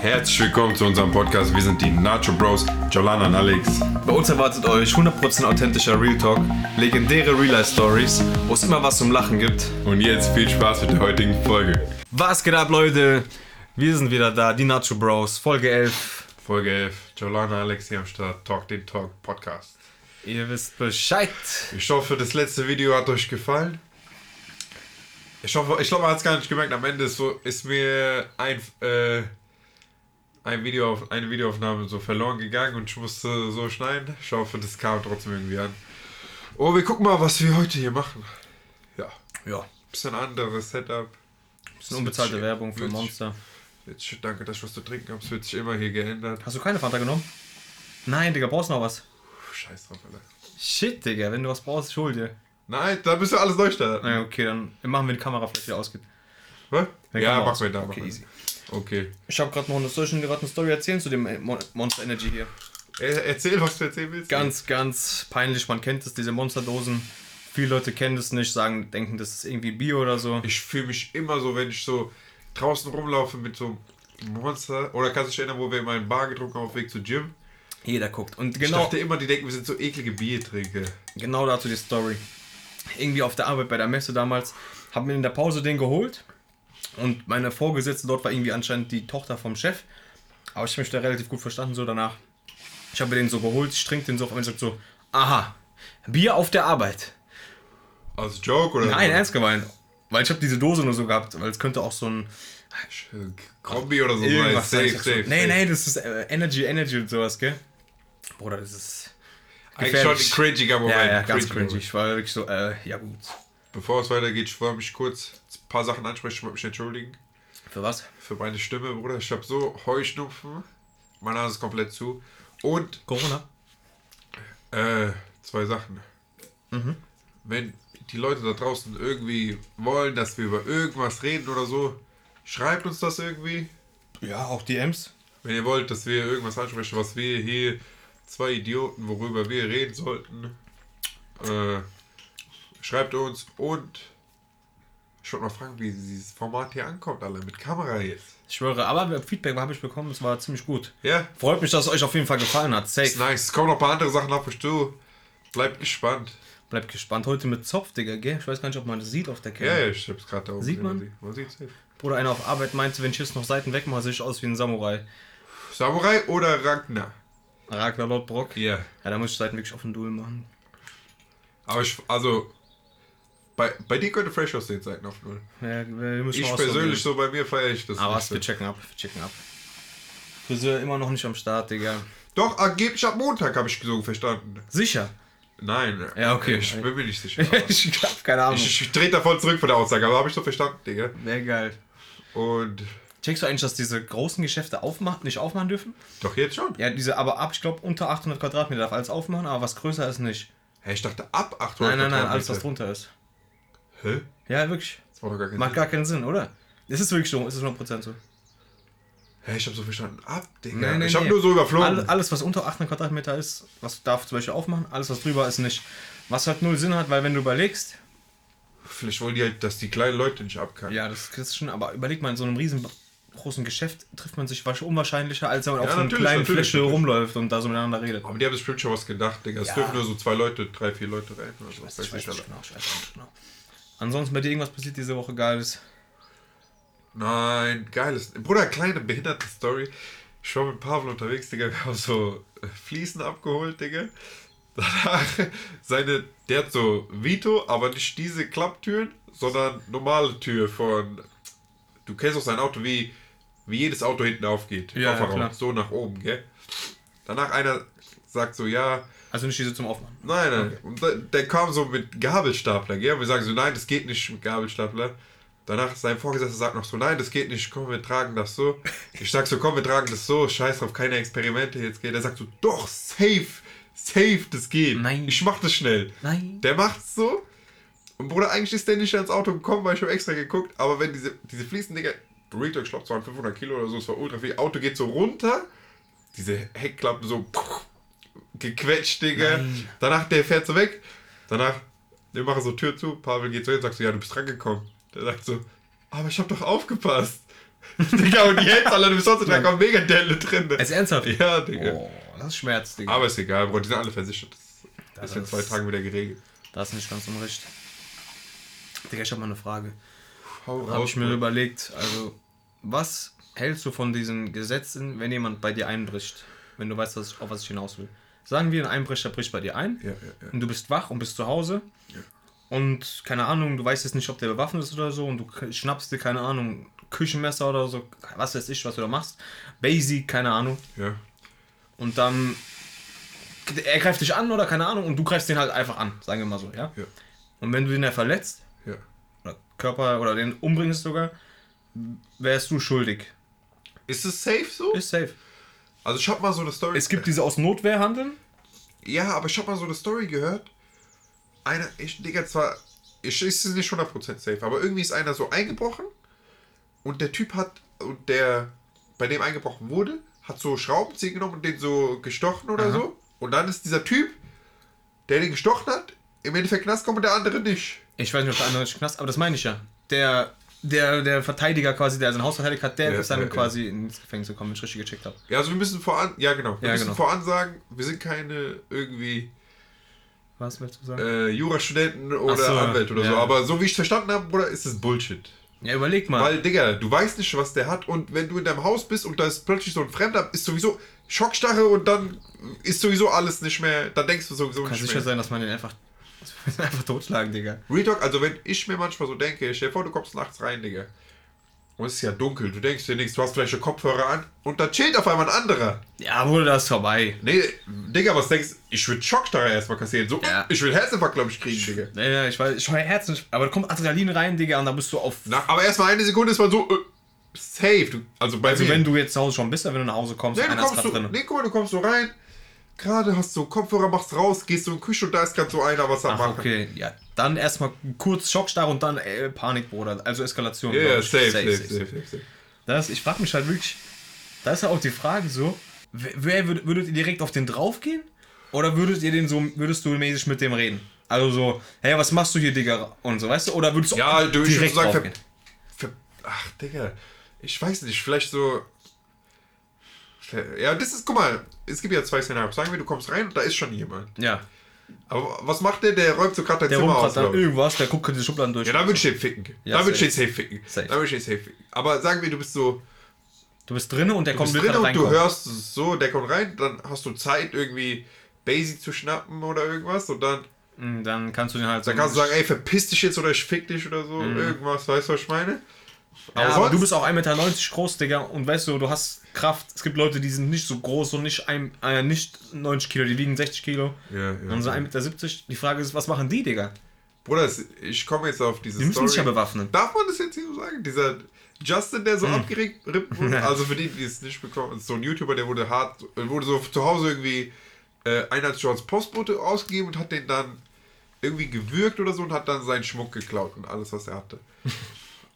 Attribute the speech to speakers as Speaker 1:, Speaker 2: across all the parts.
Speaker 1: Herzlich willkommen zu unserem Podcast. Wir sind die Nacho Bros, Jolana und Alex.
Speaker 2: Bei uns erwartet euch 100% authentischer Real Talk, legendäre Real Life Stories, wo es immer was zum Lachen gibt.
Speaker 1: Und jetzt viel Spaß mit der heutigen Folge.
Speaker 2: Was geht ab, Leute? Wir sind wieder da, die Nacho Bros, Folge 11.
Speaker 1: Folge 11. Jolana, Alex hier am Start. Talk den Talk Podcast.
Speaker 2: Ihr wisst Bescheid.
Speaker 1: Ich hoffe, das letzte Video hat euch gefallen. Ich hoffe, ich glaube, man hat es gar nicht gemerkt. Am Ende ist, so, ist mir ein, äh, ein Video auf, eine Videoaufnahme so verloren gegangen und ich musste so schneiden. Ich hoffe, das kam trotzdem irgendwie an. Oh, wir gucken mal, was wir heute hier machen. Ja,
Speaker 2: Ja,
Speaker 1: bisschen anderes Setup.
Speaker 2: bisschen unbezahlte
Speaker 1: Wird-
Speaker 2: Werbung für Monster.
Speaker 1: Jetzt, danke, dass ich was zu trinken habe. Es wird sich immer hier geändert.
Speaker 2: Hast du keine Fanta genommen? Nein, Digga, brauchst du noch was?
Speaker 1: Puh, Scheiß drauf, Alter.
Speaker 2: Shit, Digga, wenn du was brauchst, ich hol dir.
Speaker 1: Nein, da müsst ihr alles neu starten.
Speaker 2: Okay, dann machen wir die Kamera vielleicht wieder ausgeht.
Speaker 1: Was? Ja,
Speaker 2: Kamera
Speaker 1: mach
Speaker 2: aus-
Speaker 1: wir da.
Speaker 2: Okay, easy.
Speaker 1: wir. Okay.
Speaker 2: Ich habe gerade noch eine Story, gerade eine Story erzählen zu dem äh, Mon Monster Energy hier.
Speaker 1: Er, erzähl, was du erzählen willst.
Speaker 2: Ganz, ganz peinlich. Man kennt es, diese Monsterdosen. Viele Leute kennen das nicht, sagen, denken, das ist irgendwie Bio oder so.
Speaker 1: Ich fühle mich immer so, wenn ich so draußen rumlaufe mit so einem Monster. Oder kannst du dich erinnern, wo wir immer einen Bar getrunken haben auf dem Weg zu Gym?
Speaker 2: Jeder guckt. Und
Speaker 1: Ich
Speaker 2: genau,
Speaker 1: dachte immer, die denken, wir sind so eklige Biertrinker.
Speaker 2: genau dazu die Story. Irgendwie auf der Arbeit bei der Messe damals, haben wir in der Pause den geholt. Und meine Vorgesetzte dort war irgendwie anscheinend die Tochter vom Chef. Aber ich habe mich da relativ gut verstanden, so danach. Ich habe mir den so geholt, ich trinke den so auf und sagt so, aha, Bier auf der Arbeit.
Speaker 1: Als Joke oder?
Speaker 2: Nein, ernst gemeint. Weil ich habe diese Dose nur so gehabt, weil es könnte auch so ein
Speaker 1: Kombi oder so sein. Safe,
Speaker 2: safe,
Speaker 1: safe,
Speaker 2: Nee, nee, das ist äh, Energy, Energy und sowas, gell? Bruder, das ist.
Speaker 1: Eigentlich schon ein
Speaker 2: gefährlich.
Speaker 1: cringiger Moment.
Speaker 2: Ja, ja, ganz
Speaker 1: cringy.
Speaker 2: Ich war wirklich so, äh, ja gut.
Speaker 1: Bevor es weitergeht, ich wollte mich kurz ein paar Sachen ansprechen. Ich wollte mich entschuldigen
Speaker 2: Für was?
Speaker 1: für meine Stimme, Bruder. Ich habe so Heuschnupfen. Mein Nase ist komplett zu. Und
Speaker 2: Corona?
Speaker 1: Äh, zwei Sachen.
Speaker 2: Mhm.
Speaker 1: Wenn die Leute da draußen irgendwie wollen, dass wir über irgendwas reden oder so, schreibt uns das irgendwie.
Speaker 2: Ja, auch DMs.
Speaker 1: Wenn ihr wollt, dass wir irgendwas ansprechen, was wir hier, zwei Idioten, worüber wir reden sollten, äh, schreibt uns und ich wollte mal fragen, wie dieses Format hier ankommt, alle mit Kamera jetzt.
Speaker 2: Ich schwöre, aber Feedback habe ich bekommen, es war ziemlich gut.
Speaker 1: Ja,
Speaker 2: Freut mich, dass es euch auf jeden Fall gefallen hat.
Speaker 1: ist
Speaker 2: Safe.
Speaker 1: nice. Es kommen noch ein paar andere Sachen auf euch zu. Bleibt gespannt.
Speaker 2: Bleibt gespannt. Heute mit Zopf, Digga, gell? Ich weiß gar nicht, ob man das sieht auf der
Speaker 1: Ja,
Speaker 2: Kamera.
Speaker 1: ja, ich hab's gerade da oben.
Speaker 2: Sieht man?
Speaker 1: sieht- Man sieht's. safe.
Speaker 2: Bruder, einer auf Arbeit meinte, wenn ich jetzt noch Seiten wegmache, sehe ich aus wie ein Samurai.
Speaker 1: Samurai oder Ragnar?
Speaker 2: Ragnar Lodbrok.
Speaker 1: Ja.
Speaker 2: Ja, da muss ich Seiten wirklich auf den Duel machen.
Speaker 1: Aber ich, also, bei, bei dir könnte Fresh aussehen, Seiten auf Null.
Speaker 2: Ja,
Speaker 1: Ich persönlich, so bei mir feiere ich das.
Speaker 2: Aber was, wir checken ab, wir checken ab. Friseur immer noch nicht am Start, Digga.
Speaker 1: Doch, angeblich ab Montag habe ich so verstanden.
Speaker 2: Sicher.
Speaker 1: Nein.
Speaker 2: Ja, okay.
Speaker 1: Ich bin mir nicht sicher.
Speaker 2: ich hab keine Ahnung.
Speaker 1: ich, ich trete davon zurück von der Aussage, aber habe ich so verstanden, Digga.
Speaker 2: Sehr geil.
Speaker 1: Und
Speaker 2: Checkst du eigentlich, dass diese großen Geschäfte aufmachen, nicht aufmachen dürfen?
Speaker 1: doch jetzt schon.
Speaker 2: Ja, diese, aber ab, ich glaube, unter 800 Quadratmeter darf alles aufmachen, aber was größer ist nicht.
Speaker 1: Hä, ich dachte ab 800
Speaker 2: Nein, nein, nein, alles,
Speaker 1: Quadratmeter.
Speaker 2: was drunter ist.
Speaker 1: Hä?
Speaker 2: Ja, wirklich.
Speaker 1: Das war doch gar kein
Speaker 2: Macht
Speaker 1: Sinn.
Speaker 2: gar keinen Sinn, oder? Es ist wirklich so, es ist 100% so.
Speaker 1: Hä, ich habe so verstanden. Ab, Digga.
Speaker 2: Nee, nee,
Speaker 1: ich habe
Speaker 2: nee.
Speaker 1: nur so überflogen.
Speaker 2: All, alles, was unter 800 Quadratmeter ist, was darf zum Beispiel aufmachen, alles, was drüber ist, nicht. Was halt null Sinn hat, weil wenn du überlegst,
Speaker 1: Vielleicht wollen die halt, dass die kleinen Leute nicht abkacken.
Speaker 2: Ja, das ist schon, aber überleg mal, in so einem riesengroßen Geschäft trifft man sich wahrscheinlich unwahrscheinlicher, als wenn man
Speaker 1: Ja,
Speaker 2: auf so einer kleinen Fläche rumläuft und da so miteinander redet.
Speaker 1: Aber die haben bestimmt schon was gedacht, Digga. Es
Speaker 2: Ja.
Speaker 1: dürfen nur so zwei Leute, drei, vier Leute rein. Oder so.
Speaker 2: Ich weiß,
Speaker 1: Weiß
Speaker 2: ich weiß
Speaker 1: nicht,
Speaker 2: nicht genau, ich weiß nicht genau. Ansonsten bei dir irgendwas passiert diese Woche Geiles?
Speaker 1: Nein, geiles. Bruder, kleine behinderte Story. Ich war mit Pavel unterwegs, Digga. Wir haben so äh, Fliesen abgeholt, Digga. Danach seine, der hat so Vito, aber nicht diese Klapptüren, sondern normale Tür von. Du kennst auch sein Auto, wie, wie jedes Auto hinten aufgeht.
Speaker 2: Ja, ja,
Speaker 1: so nach oben, gell? Danach einer sagt so, ja,
Speaker 2: Also nicht diese zum Aufmachen.
Speaker 1: Nein, nein. Und der, der kam so mit Gabelstapler, gell? Wir sagen so, nein, das geht nicht mit Gabelstapler. Danach sein Vorgesetzter sagt noch so, nein, das geht nicht, komm, wir tragen das so. Ich sag so, komm, wir tragen das so, scheiß drauf, keine Experimente jetzt geht. Er sagt so, doch, safe, safe, das geht.
Speaker 2: Nein.
Speaker 1: Ich mach das schnell.
Speaker 2: Nein.
Speaker 1: Der macht's so. Und Bruder, eigentlich ist der nicht ans Auto gekommen, weil ich habe extra geguckt, aber wenn diese, diese Fliesen, Digga, Burrito, ich glaube, es waren 500 Kilo oder so, es war ultra viel. Auto geht so runter, diese Heckklappen so gequetscht, Digga.
Speaker 2: Nein.
Speaker 1: Danach, der fährt so weg. Danach, wir machen so Tür zu. Pavel geht so hin und sagt so, ja, du bist rangekommen. Der sagt so, aber ich hab doch aufgepasst. Digga, und die hältst alle bis sonst da kommen mega Delle drin.
Speaker 2: Ist ernsthaft?
Speaker 1: Ja, Digga.
Speaker 2: Oh, das ist Schmerz, Digga.
Speaker 1: Aber ist egal, Bro, die sind alle versichert. Das
Speaker 2: Das
Speaker 1: ist in zwei Tagen wieder geregelt.
Speaker 2: Das ist nicht ganz unrecht. Digga, ich habe mal eine Frage.
Speaker 1: Hau
Speaker 2: habe ich mir überlegt, also, was hältst du von diesen Gesetzen, wenn jemand bei dir einbricht? Wenn du weißt, was auf was ich hinaus will. Sagen wir, ein Einbrecher bricht bei dir ein
Speaker 1: Ja, ja, ja.
Speaker 2: und du bist wach und bist zu Hause. Und keine Ahnung, du weißt jetzt nicht, ob der bewaffnet ist oder so und du schnappst dir, keine Ahnung, Küchenmesser oder so, was weiß ich, was du da machst. Basic, keine Ahnung.
Speaker 1: ja.
Speaker 2: Und dann er greift dich an oder keine Ahnung und du greifst den halt einfach an, sagen wir mal so, ja?
Speaker 1: Ja.
Speaker 2: Und wenn du den ja verletzt
Speaker 1: Ja.
Speaker 2: oder Körper oder den umbringst sogar, wärst du schuldig.
Speaker 1: Ist es safe so?
Speaker 2: Ist safe.
Speaker 1: Also ich hab mal so eine Story.
Speaker 2: Es gibt diese aus Notwehr handeln.
Speaker 1: Ja, aber ich hab mal so eine Story gehört. Einer, ich, Digga, zwar, ich ist es nicht 100% safe, aber irgendwie ist einer so eingebrochen und der Typ hat, und der, bei dem eingebrochen wurde, hat so Schraubenzieher genommen und den so gestochen oder
Speaker 2: Aha.
Speaker 1: so. Und dann ist dieser Typ, der den gestochen hat, im Endeffekt Knast kommen und der andere nicht.
Speaker 2: Ich weiß nicht, ob der andere nicht Knast, aber das meine ich ja. Der, der, der Verteidiger quasi, der sein Haus verteidigt hat, der
Speaker 1: Ja,
Speaker 2: ist dann
Speaker 1: ja, ja.
Speaker 2: quasi ins Gefängnis gekommen, wenn ich richtig gecheckt habe.
Speaker 1: Ja, also wir müssen voran, ja genau, wir
Speaker 2: Ja,
Speaker 1: müssen
Speaker 2: genau.
Speaker 1: voran sagen, wir sind keine irgendwie
Speaker 2: Was willst du sagen?
Speaker 1: äh, Jurastudenten oder
Speaker 2: so,
Speaker 1: Anwälte oder
Speaker 2: ja.
Speaker 1: so, aber so wie ich es verstanden habe, Bruder, ist es Bullshit.
Speaker 2: ja, überleg mal.
Speaker 1: Weil, Digga, du weißt nicht, was der hat und wenn du in deinem Haus bist und da ist plötzlich so ein Fremder, ist sowieso Schockstarre und dann ist sowieso alles nicht mehr, dann denkst du sowieso
Speaker 2: Kann
Speaker 1: nicht
Speaker 2: sicher
Speaker 1: mehr.
Speaker 2: sein, dass man den einfach, einfach totschlagen, Digga.
Speaker 1: Real Talk, also wenn ich mir manchmal so denke, stell dir vor, du kommst nachts rein, Digga. Und es ist ja dunkel, du denkst dir nichts, du hast vielleicht einen Kopfhörer an und da chillt auf einmal ein anderer.
Speaker 2: Ja, wurde das vorbei.
Speaker 1: Nee, Digga, was denkst du? Ich würde Schockstarre erstmal kassieren. So,
Speaker 2: Ja.
Speaker 1: ich will Herzinfarkt, glaube ich, kriegen, Digga.
Speaker 2: Ja, ja, ich weiß, ich höre Herzen, aber da kommt Adrenalin rein, Digga, und dann bist du auf.
Speaker 1: Na, aber erstmal eine Sekunde ist man so, äh, safe. Du, also bei
Speaker 2: Also
Speaker 1: mir.
Speaker 2: wenn du jetzt zu Hause schon bist, wenn du nach Hause kommst,
Speaker 1: Nee, du
Speaker 2: ist
Speaker 1: kommst so,
Speaker 2: drin.
Speaker 1: nee, guck mal, du kommst so rein, gerade hast du Kopfhörer, machst raus, gehst so in die Küche und da ist gerade so einer, was er
Speaker 2: Ach,
Speaker 1: macht.
Speaker 2: okay, ja. Dann erstmal kurz Schockstarre und dann äh, Panik, Bruder. Also Eskalation.
Speaker 1: Ja,
Speaker 2: ich.
Speaker 1: safe, safe, safe, safe, safe.
Speaker 2: Das, ich frage mich halt wirklich, da ist ja auch die Frage so, wer, wer würd, würdet ihr direkt auf den draufgehen? Oder würdet ihr den so, würdest du mäßig mit dem reden? Also so, hey, was machst du hier, Digga? Und so, weißt du? Oder würdest du
Speaker 1: Ja, du, ich würde
Speaker 2: direkt
Speaker 1: sagen, ver,
Speaker 2: draufgehen?
Speaker 1: ver, ach, Digga, ich weiß nicht, vielleicht so. Ver- Ja, das ist, guck mal, es gibt ja zwei Szenarien. Sagen wir, du kommst rein und da ist schon jemand.
Speaker 2: Ja,
Speaker 1: Aber was macht der? Der räumt so gerade dein
Speaker 2: der
Speaker 1: Zimmer aus. ich.
Speaker 2: irgendwas, der guckt diese Schubladen durch.
Speaker 1: Ja, da würde ich den ficken.
Speaker 2: Ja,
Speaker 1: da würde ich den safe ficken.
Speaker 2: Safe.
Speaker 1: Da würde ich den safe ficken. Aber sagen wir, du bist so.
Speaker 2: Du bist drin und der
Speaker 1: Du
Speaker 2: kommt
Speaker 1: bist drin und du hörst so, der kommt rein, dann hast du Zeit, irgendwie Basic zu schnappen oder irgendwas und dann,
Speaker 2: Mm, Dann kannst du den halt so.
Speaker 1: dann kannst du sagen, ey, verpiss dich jetzt oder ich fick dich oder so, irgendwas, weißt du, was ich meine?
Speaker 2: Ja, aber du bist auch 1,90 Meter groß, Digga, und weißt du, du hast Kraft. Es gibt Leute, die sind nicht so groß und nicht, ein, äh, nicht 90 Kilo, die wiegen 60 Kilo.
Speaker 1: Ja,
Speaker 2: Und
Speaker 1: ja.
Speaker 2: so 1,70 Meter. Die Frage ist, was machen die, Digga?
Speaker 1: Bruder, ich komme jetzt auf diese
Speaker 2: Die müssen
Speaker 1: Story.
Speaker 2: sich ja bewaffnen.
Speaker 1: Darf man das jetzt hier so sagen? Dieser Justin, der so
Speaker 2: Mhm.
Speaker 1: abgeregt wurde, also für die, die es nicht bekommen, ist so ein YouTuber, der wurde hart, wurde so zu Hause irgendwie, äh, einer als Postbote ausgegeben und hat den dann irgendwie gewürgt oder so und hat dann seinen Schmuck geklaut und alles, was er hatte.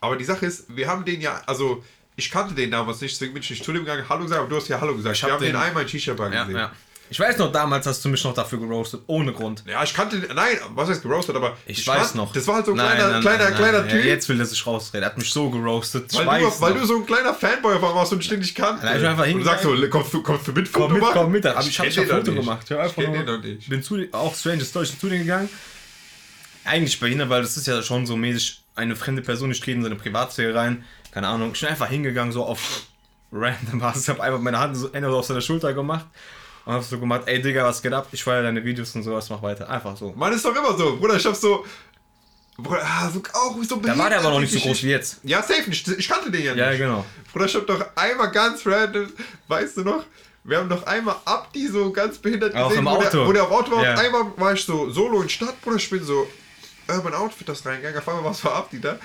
Speaker 1: Aber die Sache ist, wir haben den ja, also ich kannte den damals nicht, deswegen bin ich nicht zu dem gegangen, Hallo gesagt, aber du hast ja Hallo gesagt.
Speaker 2: Ich
Speaker 1: wir
Speaker 2: hab
Speaker 1: haben den,
Speaker 2: den-
Speaker 1: einmal in Shisha-Bar
Speaker 2: Ja,
Speaker 1: gesehen.
Speaker 2: ja. Ich weiß noch, damals hast du mich noch dafür geroastet, ohne Grund.
Speaker 1: Ja, ich kannte den, nein, was heißt geroastet, aber
Speaker 2: Ich, weiß
Speaker 1: fand,
Speaker 2: noch.
Speaker 1: Das war halt so ein
Speaker 2: Nein,
Speaker 1: kleiner,
Speaker 2: nein,
Speaker 1: kleiner,
Speaker 2: nein,
Speaker 1: kleiner. Typ.
Speaker 2: Ja, jetzt will er sich rausreden. Er hat mich so geroastet. Ich
Speaker 1: Weil, du, weil du so ein kleiner Fanboy auf warst und ich den nicht kannte.
Speaker 2: Nein, ich einfach
Speaker 1: und du sagst so, kommst du, kommst du mit
Speaker 2: Komm
Speaker 1: Foto
Speaker 2: mit,
Speaker 1: machen?
Speaker 2: komm mit. Hab ich hab
Speaker 1: kenn
Speaker 2: ich ein
Speaker 1: den doch
Speaker 2: Foto
Speaker 1: nicht.
Speaker 2: gemacht.
Speaker 1: Ich
Speaker 2: einfach
Speaker 1: kenn
Speaker 2: nur-
Speaker 1: den nicht.
Speaker 2: bin zu, auch strange Story, ich bin zu denen gegangen. Eigentlich behindert, weil das ist ja schon so mäßig eine fremde Person, ich trete in seine Privatsphäre rein. Keine Ahnung. Ich bin einfach hingegangen, so auf random Basis. Ich habe einfach meine Hand so, so auf seine Schulter gemacht. Und hab so gemacht, ey Digga, was geht ab? Ich feiere deine Videos und sowas, mach weiter. Einfach so.
Speaker 1: Mann, ist doch immer so. Bruder, ich hab so. Bruder, ah, so auch so
Speaker 2: Da war der aber noch nicht so groß wie jetzt.
Speaker 1: Ja, safe nicht. Ich kannte den ja nicht.
Speaker 2: Ja, genau.
Speaker 1: Bruder, ich hab doch einmal ganz random, weißt du noch? Wir haben doch einmal Abdi so ganz behindert
Speaker 2: Auch
Speaker 1: gesehen,
Speaker 2: im
Speaker 1: wo, Der,
Speaker 2: Auto.
Speaker 1: wo der auf Auto war.
Speaker 2: Ja.
Speaker 1: Einmal war ich so solo in Stadt, Bruder, ich bin so Urban Outfit das reingegangen. Auf einmal war es für Abdi da.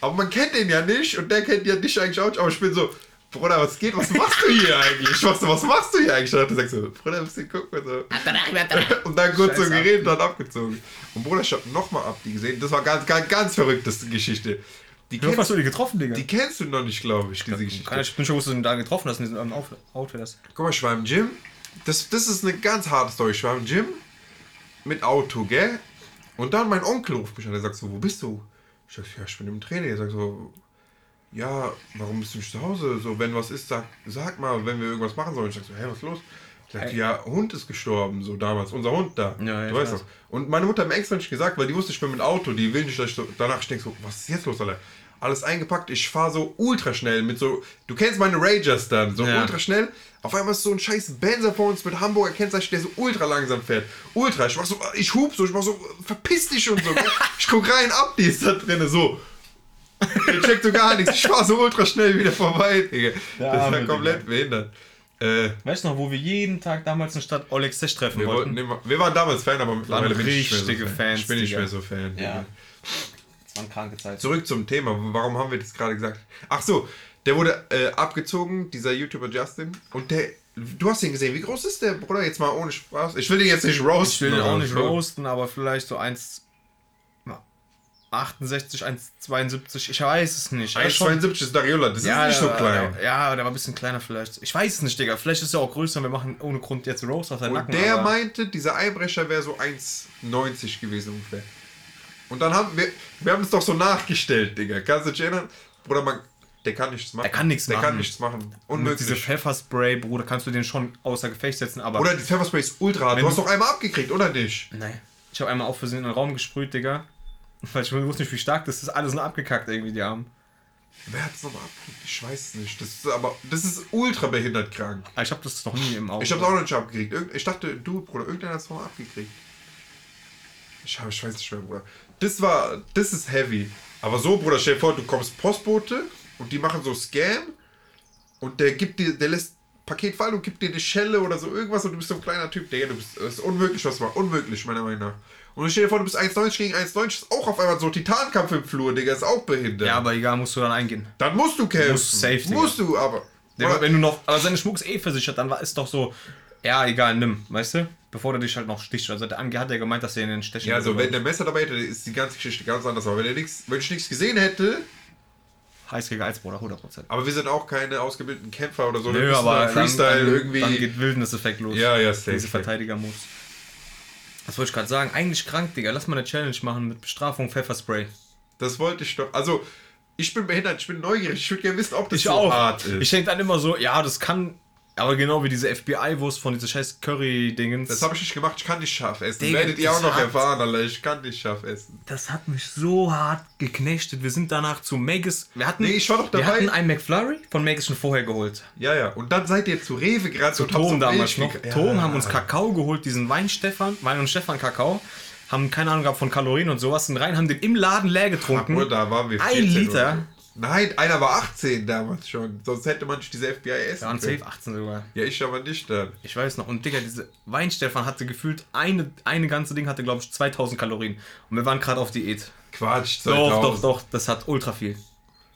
Speaker 1: Aber man kennt den ja nicht und der kennt ja dich eigentlich auch nicht. Aber ich bin so, Bruder, was geht? Was machst du hier eigentlich? Was, was machst du hier eigentlich? Und dann sagst so, Bruder, ein bisschen gucken und so. Und dann kurz so
Speaker 2: Scheiß
Speaker 1: geredet und dann abgezogen. Und Bruder, ich hab nochmal Abdi gesehen. Das war ganz, ganz, ganz verrückte Geschichte. Die
Speaker 2: oft hast
Speaker 1: kennst,
Speaker 2: du die getroffen, Digga?
Speaker 1: die kennst du noch nicht, glaube ich, diese Geschichte.
Speaker 2: ich bin schon, wo du den da getroffen hast, in diesem Auf- Outfit hast.
Speaker 1: Guck mal, ich war im Gym. Das, das ist eine ganz harte Story. Ich war im Gym mit Auto, gell? Und dann mein Onkel ruft mich an. Der sagt so, wo bist du? Ich sag, ja, ich bin im Training. Er sagt so, ja, warum bist du nicht zu Hause? So, wenn was ist, sag, sag mal, wenn wir irgendwas machen sollen. Ich sag so, hä, was ist los? Ich sag, ja, Hund ist gestorben, so damals, unser Hund da.
Speaker 2: Ja, ja,
Speaker 1: du weißt
Speaker 2: weiß.
Speaker 1: Und meine Mutter hat mir extra nicht gesagt, weil die wusste, ich bin mit dem Auto, die will nicht, dass ich so, danach ich denk so, was ist jetzt los, Alter? Alles eingepackt, ich fahre so ultra schnell mit so, du kennst meine Ragers dann, so
Speaker 2: Ja.
Speaker 1: ultra schnell. Auf einmal ist so ein scheiß Benzer vor uns mit Hamburger Kennzeichen, der so ultra langsam fährt. Ultra, ich mach so, ich hub so, ich mach so, verpiss dich und so. ich guck rein, ab, die ist da drinne, so. Der checkt so gar nichts. Ich fahr so ultra schnell wieder vorbei, Digga.
Speaker 2: Der
Speaker 1: das ja komplett behindert. Äh,
Speaker 2: Weißt du noch, wo wir jeden Tag damals in der Stadt Oleg Sech treffen
Speaker 1: wir,
Speaker 2: wollten?
Speaker 1: wollten, wir waren damals Fan, aber mittlerweile bin ich nicht mehr so Fan.
Speaker 2: Fans,
Speaker 1: Ich bin nicht
Speaker 2: Digga.
Speaker 1: mehr so Fan. Digga.
Speaker 2: Ja. Waren kranke Zeiten.
Speaker 1: Zurück zum Thema. Warum haben wir das gerade gesagt? Ach so, der wurde äh, abgezogen, dieser YouTuber Justin. Und der, du hast ihn gesehen. Wie groß ist der, Bruder? Jetzt mal ohne Spaß. Ich will den jetzt nicht roasten.
Speaker 2: Ich will ihn
Speaker 1: aber
Speaker 2: auch nicht roasten, aber vielleicht so 1. 68, 1,72, ich weiß es nicht. Er ist schon-
Speaker 1: 1,72 ist Dariola, das
Speaker 2: ja,
Speaker 1: ist nicht so
Speaker 2: der-
Speaker 1: klein.
Speaker 2: Der, ja, der war ein bisschen kleiner vielleicht. Ich weiß es nicht, Digga. Vielleicht ist er auch größer und wir machen ohne Grund jetzt Roast auf seinen
Speaker 1: Und
Speaker 2: Nacken.
Speaker 1: der
Speaker 2: aber-
Speaker 1: meinte, dieser Einbrecher wäre so 1,90 gewesen ungefähr. Und dann haben wir, wir haben es doch so nachgestellt, Digga. Kannst du dich erinnern? Bruder, man, der kann nichts machen.
Speaker 2: Der kann nichts
Speaker 1: der
Speaker 2: machen.
Speaker 1: kann nichts machen.
Speaker 2: Mit
Speaker 1: Unmöglich.
Speaker 2: diesem Pfefferspray, Bruder, kannst du den schon außer Gefecht setzen, aber.
Speaker 1: Oder die Pfefferspray ist ultra hart. Du hast doch einmal abgekriegt, oder nicht?
Speaker 2: Nein. Ich habe einmal auf Versehen in den Raum gesprüht, Digga. Weil ich wusste nicht, wie stark das ist. Alles nur abgekackt irgendwie, die Arme.
Speaker 1: Wer hat es nochmal abgekriegt? Ich weiß es nicht. Das ist aber, das ist ultra behindert krank.
Speaker 2: Aber Ich habe das noch nie im Auge.
Speaker 1: Ich hab's auch noch nicht abgekriegt. Ich dachte, du, Bruder, irgendeiner hat es nochmal abgekriegt. Ich, hab, ich weiß nicht mehr, Bruder. Das war, das ist heavy. Aber so, Bruder, stell dir vor, du kommst Postbote und die machen so Scam und der gibt dir, der lässt Paket fallen und gibt dir eine Schelle oder so irgendwas und du bist so ein kleiner Typ, Digga, du bist, das ist unmöglich, was war. Unmöglich, meiner Meinung nach. Und stell dir vor, du bist 1,90 gegen 1,90, ist auch auf einmal so Titankampf im Flur, Digga, ist auch behindert.
Speaker 2: Ja, aber egal, musst du dann eingehen.
Speaker 1: Dann musst du kämpfen.
Speaker 2: Musst safe, Digga.
Speaker 1: Musst du, aber. Bruder,
Speaker 2: wenn du noch. Aber seine Schmuck ist eh versichert, dann war ist doch so. Ja, egal, nimm, weißt du? Bevor der dich halt noch sticht. Also der Ange hat ja gemeint, dass er in den Stechen.
Speaker 1: Ja, also wenn der Messer dabei hätte, ist die ganze Geschichte ganz anders. Aber wenn, er nix, wenn ich nichts gesehen hätte,
Speaker 2: Heißgeiger als Bruder, 100%.
Speaker 1: aber wir sind auch keine ausgebildeten Kämpfer oder so.
Speaker 2: Nö,
Speaker 1: müssen
Speaker 2: aber
Speaker 1: Freestyle
Speaker 2: dann, dann,
Speaker 1: irgendwie.
Speaker 2: dann geht Wildnis-Effekt los.
Speaker 1: ja, ja, safe.
Speaker 2: Diese. Verteidiger-Moves. Was wollte ich gerade sagen? Eigentlich krank, Digga. Lass mal eine Challenge machen mit Bestrafung Pfefferspray.
Speaker 1: Das wollte ich doch. Also, ich bin behindert, ich bin neugierig. Ich würde gerne wissen, ob das
Speaker 2: Ich
Speaker 1: so
Speaker 2: auch.
Speaker 1: hart ist.
Speaker 2: Ich denke dann immer so, ja, das kann. Aber genau wie diese FBI-Wurst von dieser scheiß Curry-Dingens.
Speaker 1: das habe ich nicht gemacht. Ich kann nicht scharf essen.
Speaker 2: Digga,
Speaker 1: Werdet ihr auch noch
Speaker 2: hat-
Speaker 1: erfahren, Alter. Ich kann nicht scharf essen.
Speaker 2: Das hat mich so hart geknechtet. Wir sind danach zu Magus. Wir hatten,
Speaker 1: Nee, ich war doch
Speaker 2: wir
Speaker 1: dabei.
Speaker 2: hatten einen McFlurry von Magus schon vorher geholt.
Speaker 1: Ja, ja. Und dann seid ihr zu Rewe gerade
Speaker 2: Zu
Speaker 1: und
Speaker 2: Ton damals noch.
Speaker 1: gekriegt.
Speaker 2: Ton haben uns Kakao geholt, diesen Wein Stefan, Wein und Stefan Kakao. Haben keine Ahnung gehabt von Kalorien und sowas. Sind rein, haben den im Laden leer getrunken.
Speaker 1: Bruder, da waren wir
Speaker 2: Ein
Speaker 1: 14
Speaker 2: Liter.
Speaker 1: Nein, einer war 18 damals schon. Sonst hätte man nicht diese FBI essen
Speaker 2: Wir waren safe 18 sogar.
Speaker 1: Ja, ich aber nicht dann.
Speaker 2: Ich weiß noch. Und Digga, diese Weinstefan hatte gefühlt eine, eine ganze Ding hatte, glaube ich, 2000 Kalorien. Und wir waren gerade auf Diät.
Speaker 1: Quatsch,
Speaker 2: Doch,
Speaker 1: 2000.
Speaker 2: doch, doch. Das hat ultra viel.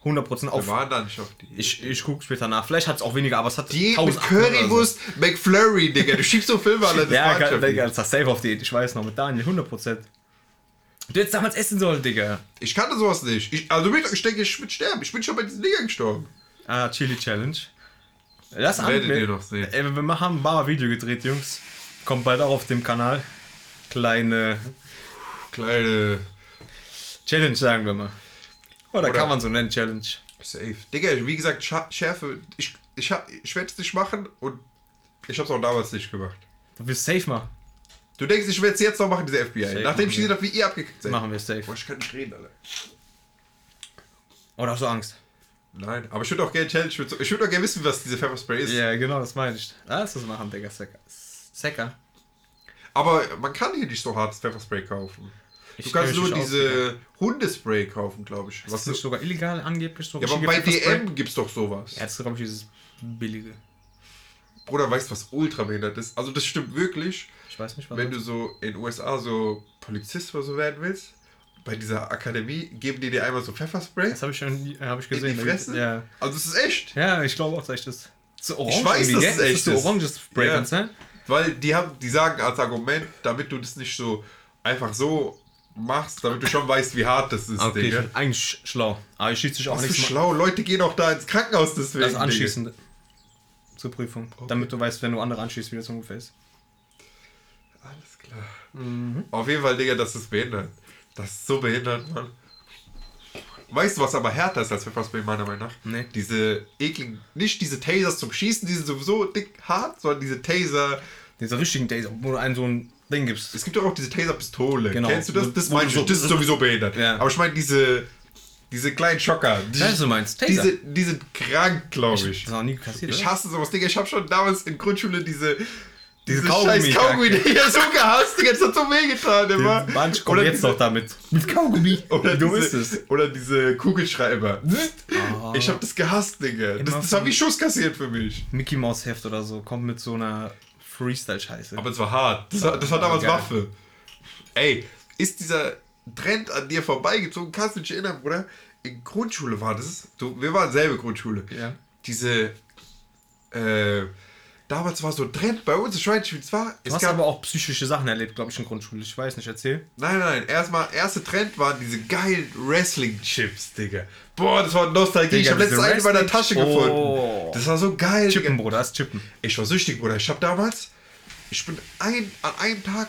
Speaker 2: 100%
Speaker 1: Wir
Speaker 2: auf.
Speaker 1: waren da nicht auf die.
Speaker 2: Ich, ich guck später nach. Vielleicht hat es auch weniger, aber es hat
Speaker 1: Die mit
Speaker 2: 1800 oder so.
Speaker 1: Currywurst, McFlurry, Digga. Du schiebst so Filme alle. Das
Speaker 2: Ja, Digga, das war safe auf Diät. Ich weiß noch, mit Daniel, 100%. Du hättest damals essen sollen, Digga.
Speaker 1: Ich kannte sowas nicht. Ich, also ich denke, ich würde sterben. Ich bin schon bei diesen Dingern gestorben.
Speaker 2: Ah, Chili Challenge. Lass an.
Speaker 1: Werdet
Speaker 2: wir,
Speaker 1: ihr noch sehen.
Speaker 2: Ey, wir haben ein Bar-Video gedreht, Jungs. Kommt bald auch auf dem Kanal. Kleine
Speaker 1: Kleine
Speaker 2: Challenge, sagen wir mal. Oder,
Speaker 1: Oder-
Speaker 2: kann man so nennen, Challenge.
Speaker 1: Safe. Digga, wie gesagt, Schärfe. Ich, ich, hab- ich werde es nicht machen und ich hab's auch damals nicht gemacht.
Speaker 2: Du willst safe machen.
Speaker 1: Du denkst, ich werde es jetzt noch machen, diese FBI.
Speaker 2: Safe
Speaker 1: Nachdem ich gesehen habe, wie ihr abgekriegt seid.
Speaker 2: Machen wir safe.
Speaker 1: Boah, ich kann nicht reden, Alter.
Speaker 2: Oder hast du Angst?
Speaker 1: Nein, aber ich würde auch gerne Challenge. Ich würde würd auch gerne wissen, was diese Pfefferspray ist.
Speaker 2: Ja, genau, das meine ich. Lass das machen, Digga. Secker. Secker.
Speaker 1: Aber man kann hier nicht so hartes Pfefferspray kaufen. Du
Speaker 2: Ich
Speaker 1: kannst
Speaker 2: kenn
Speaker 1: nur diese Hundespray kaufen, glaube ich.
Speaker 2: Was
Speaker 1: Was
Speaker 2: ist nicht sogar illegal angeblich? So
Speaker 1: ja, aber bei? DM gibt's doch sowas.
Speaker 2: Ja, das ist, glaube ich, dieses billige.
Speaker 1: Bruder, weißt du, was ultra behindert ist? Also, das stimmt wirklich.
Speaker 2: Ich weiß nicht, was
Speaker 1: Wenn
Speaker 2: das
Speaker 1: du so in den USA so Polizist oder so werden willst, bei dieser Akademie geben die dir einmal so Pfefferspray
Speaker 2: Das habe ich schon äh, hab ich
Speaker 1: in
Speaker 2: gesehen.
Speaker 1: die Fresse.
Speaker 2: Ja.
Speaker 1: Also, es ist echt.
Speaker 2: ja, ich glaube auch, dass ich das. So orange
Speaker 1: Ich weiß, dass es echt
Speaker 2: so
Speaker 1: ist.
Speaker 2: oranges Spray,
Speaker 1: Ja.
Speaker 2: ne?
Speaker 1: Weil die haben, die sagen als Argument, damit du das nicht so einfach so machst, damit du schon weißt, wie hart das ist,
Speaker 2: Okay,
Speaker 1: Digga.
Speaker 2: eigentlich sch- schlau. Aber ich schieße dich auch nichts
Speaker 1: schlau, Leute gehen auch da ins Krankenhaus deswegen.
Speaker 2: Das anschießen. Zur Prüfung. Damit du weißt, wenn du andere anschießt, wie das ungefähr ist.
Speaker 1: Klar. Auf jeden Fall, Digga, das ist behindert. Das ist so behindert, Mann. weißt du, was aber härter ist als Pfefferspray, meiner Meinung nach?
Speaker 2: Nee.
Speaker 1: Diese ekligen, nicht diese Tasers zum Schießen, die sind sowieso dick hart, sondern diese Taser.
Speaker 2: Diese richtigen Days, wo du einen so ein Ding gibst.
Speaker 1: Es gibt doch auch diese Taser-Pistole.
Speaker 2: Genau.
Speaker 1: Kennst du das? Das meine ich, das ist sowieso behindert.
Speaker 2: Ja.
Speaker 1: Aber ich meine diese, diese kleinen Schocker. Die,
Speaker 2: Weißt du, du meinst? Taser.
Speaker 1: diese, die sind krank, glaube ich.
Speaker 2: Das ist noch nie kassiert,
Speaker 1: Ich hasse sowas, Digga. Ich habe schon damals in Grundschule diese. Diese
Speaker 2: Kaugummi-
Speaker 1: scheiß Kaugummi, Digga, so gehasst, das hat so wehgetan, immer.
Speaker 2: Manch kommt
Speaker 1: Oder
Speaker 2: jetzt noch damit. Mit Kaugummi.
Speaker 1: Oder
Speaker 2: Wie dumm
Speaker 1: diese,
Speaker 2: ist es?
Speaker 1: Oder diese Kugelschreiber. Ich hab das gehasst, Digga. Das, das war
Speaker 2: von-
Speaker 1: wie Schuss kassiert für mich.
Speaker 2: Mickey Mouse Heft oder so kommt mit so einer Freestyle-Scheiße.
Speaker 1: Aber es war hart. Das war, das war damals
Speaker 2: Geil.
Speaker 1: Waffe. Ey, ist dieser Trend an dir vorbeigezogen? Kannst du dich erinnern, Bruder? In Grundschule war das. Du, wir waren selbe Grundschule.
Speaker 2: Ja.
Speaker 1: Diese. Äh, damals war so ein Trend bei uns. Ich weiß nicht, wie es war.
Speaker 2: Du
Speaker 1: Es
Speaker 2: hast
Speaker 1: gab,
Speaker 2: aber auch psychische Sachen erlebt, glaube ich, in Grundschule. Ich weiß nicht, erzähl.
Speaker 1: Nein, nein, erstmal, erste Trend waren diese geilen Wrestling-Chips, Digga. Boah, das war Nostalgie. ich
Speaker 2: Digga,
Speaker 1: habe letztens einen in meiner Tasche
Speaker 2: Oh.
Speaker 1: gefunden. Das war so geil,
Speaker 2: Chippen,
Speaker 1: Digga.
Speaker 2: Bruder, das Chippen.
Speaker 1: Ich war süchtig, Bruder. Ich habe damals, ich bin ein, an einem Tag,